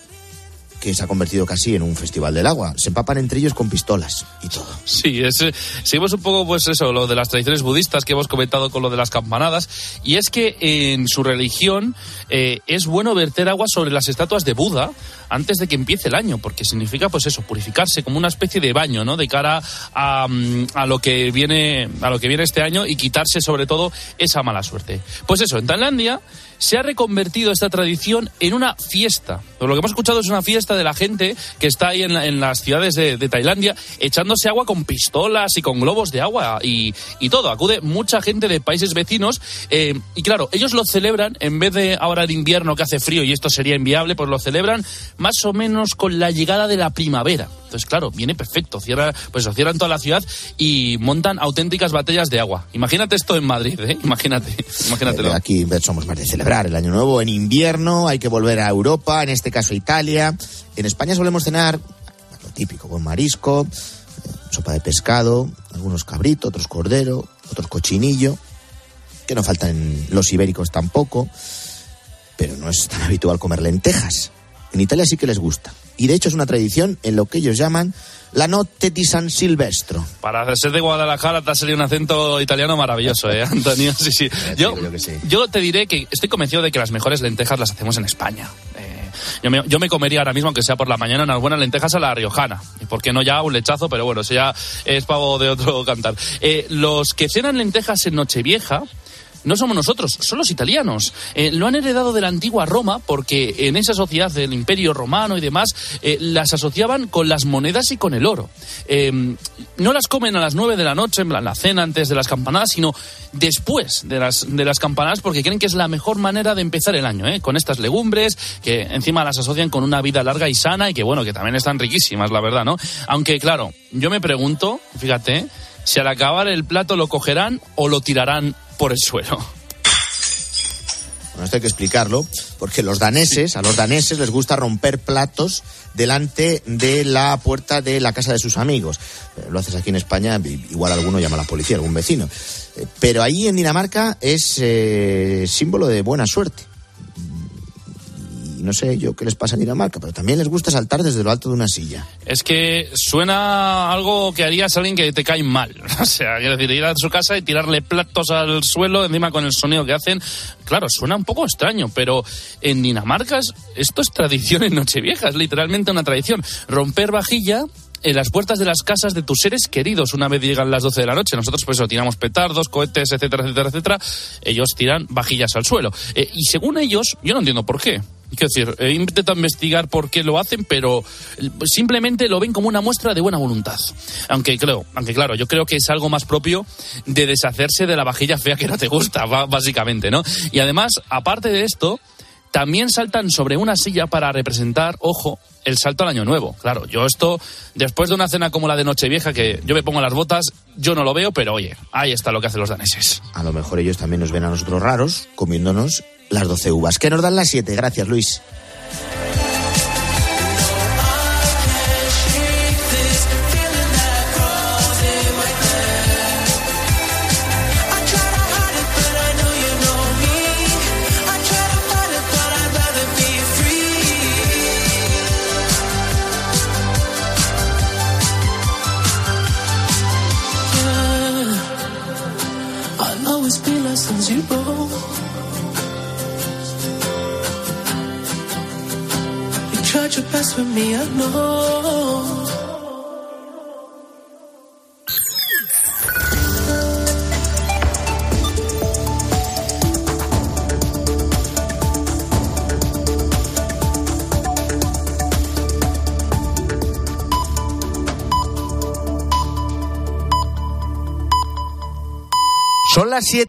que se ha convertido casi en un festival del agua. Se empapan entre ellos con pistolas y todo. Sí, es, seguimos un poco, pues eso, lo de las tradiciones budistas que hemos comentado con lo de las campanadas. Y es que en su religión eh, es bueno verter agua sobre las estatuas de Buda antes de que empiece el año, porque significa, pues eso, purificarse como una especie de baño, ¿no? De cara a, a lo que viene, a lo que viene este año y quitarse sobre todo esa mala suerte. Pues eso, en Tailandia se ha reconvertido esta tradición en una fiesta. Lo que hemos escuchado es una fiesta de la gente que está ahí en, la, en las ciudades de, Tailandia echándose agua con pistolas y con globos de agua y, y todo. Acude mucha gente de países vecinos eh, y claro, ellos lo celebran en vez de ahora de invierno que hace frío y esto sería inviable, pues lo celebran más o menos con la llegada de la primavera. Entonces, claro, viene perfecto. Cierra, pues cierran toda la ciudad y montan auténticas batallas de agua. Imagínate esto en Madrid, ¿eh? Imagínate, (laughs) imagínatelo. Eh, aquí somos más de celebrar el año nuevo en invierno, hay que volver a Europa, en este caso Italia. En España solemos cenar lo típico, con marisco, eh, sopa de pescado, algunos cabritos, otros cordero, otros cochinillo, que no faltan los ibéricos tampoco, pero no es tan habitual comer lentejas. En Italia sí que les gusta. Y de hecho es una tradición en lo que ellos llaman la notte di San Silvestro. Para ser de Guadalajara te ha salido un acento italiano maravilloso, ¿eh, Antonio? Sí, sí. Yo, yo te diré que estoy convencido de que las mejores lentejas las hacemos en España. Eh, yo, me, yo me comería ahora mismo, aunque sea por la mañana, unas buenas lentejas a la riojana. Y por qué no ya un lechazo, pero bueno, eso ya es pavo de otro cantar. Eh, los que cenan lentejas en Nochevieja no somos nosotros, son los italianos. Eh, lo han heredado de la antigua Roma porque en esa sociedad del imperio romano y demás eh, las asociaban con las monedas y con el oro. Eh, no las comen a las nueve de la noche, en la cena antes de las campanadas, sino después de las, de las campanadas porque creen que es la mejor manera de empezar el año, con estas legumbres que encima las asocian con una vida larga y sana y que bueno, que también están riquísimas, la verdad, ¿no? Aunque claro, yo me pregunto, fíjate, si al acabar el plato lo cogerán o lo tirarán por el suelo. Bueno, esto hay que explicarlo, porque los daneses, a los daneses les gusta romper platos delante de la puerta de la casa de sus amigos. Lo haces aquí en España, igual alguno llama a la policía, algún vecino. Pero ahí en Dinamarca es eh, símbolo de buena suerte. No sé yo qué les pasa en Dinamarca, pero también les gusta saltar desde lo alto de una silla. Es que suena algo que harías a alguien que te cae mal. (laughs) O sea, quiero decir, ir a su casa y tirarle platos al suelo, encima con el sonido que hacen. Claro, suena un poco extraño, pero en Dinamarca esto es tradición en Nochevieja, es literalmente una tradición. Romper vajilla en las puertas de las casas de tus seres queridos una vez llegan las 12 de la noche. Nosotros pues eso, tiramos petardos, cohetes, etcétera, etcétera, etcétera. Ellos tiran vajillas al suelo. Eh, y según ellos, yo no entiendo por qué. Quiero decir, intentado investigar por qué lo hacen, pero simplemente lo ven como una muestra de buena voluntad. Aunque creo, aunque claro, yo creo que es algo más propio de deshacerse de la vajilla fea que no te gusta, básicamente, ¿no? Y además, aparte de esto, también saltan sobre una silla para representar, ojo, el salto al año nuevo. Claro, yo esto, después de una cena como la de Nochevieja, que yo me pongo las botas, yo no lo veo, pero oye, ahí está lo que hacen los daneses. A lo mejor ellos también nos ven a nosotros raros comiéndonos las 12 uvas. Que nos dan las 7. Gracias, Luis. Son las 7.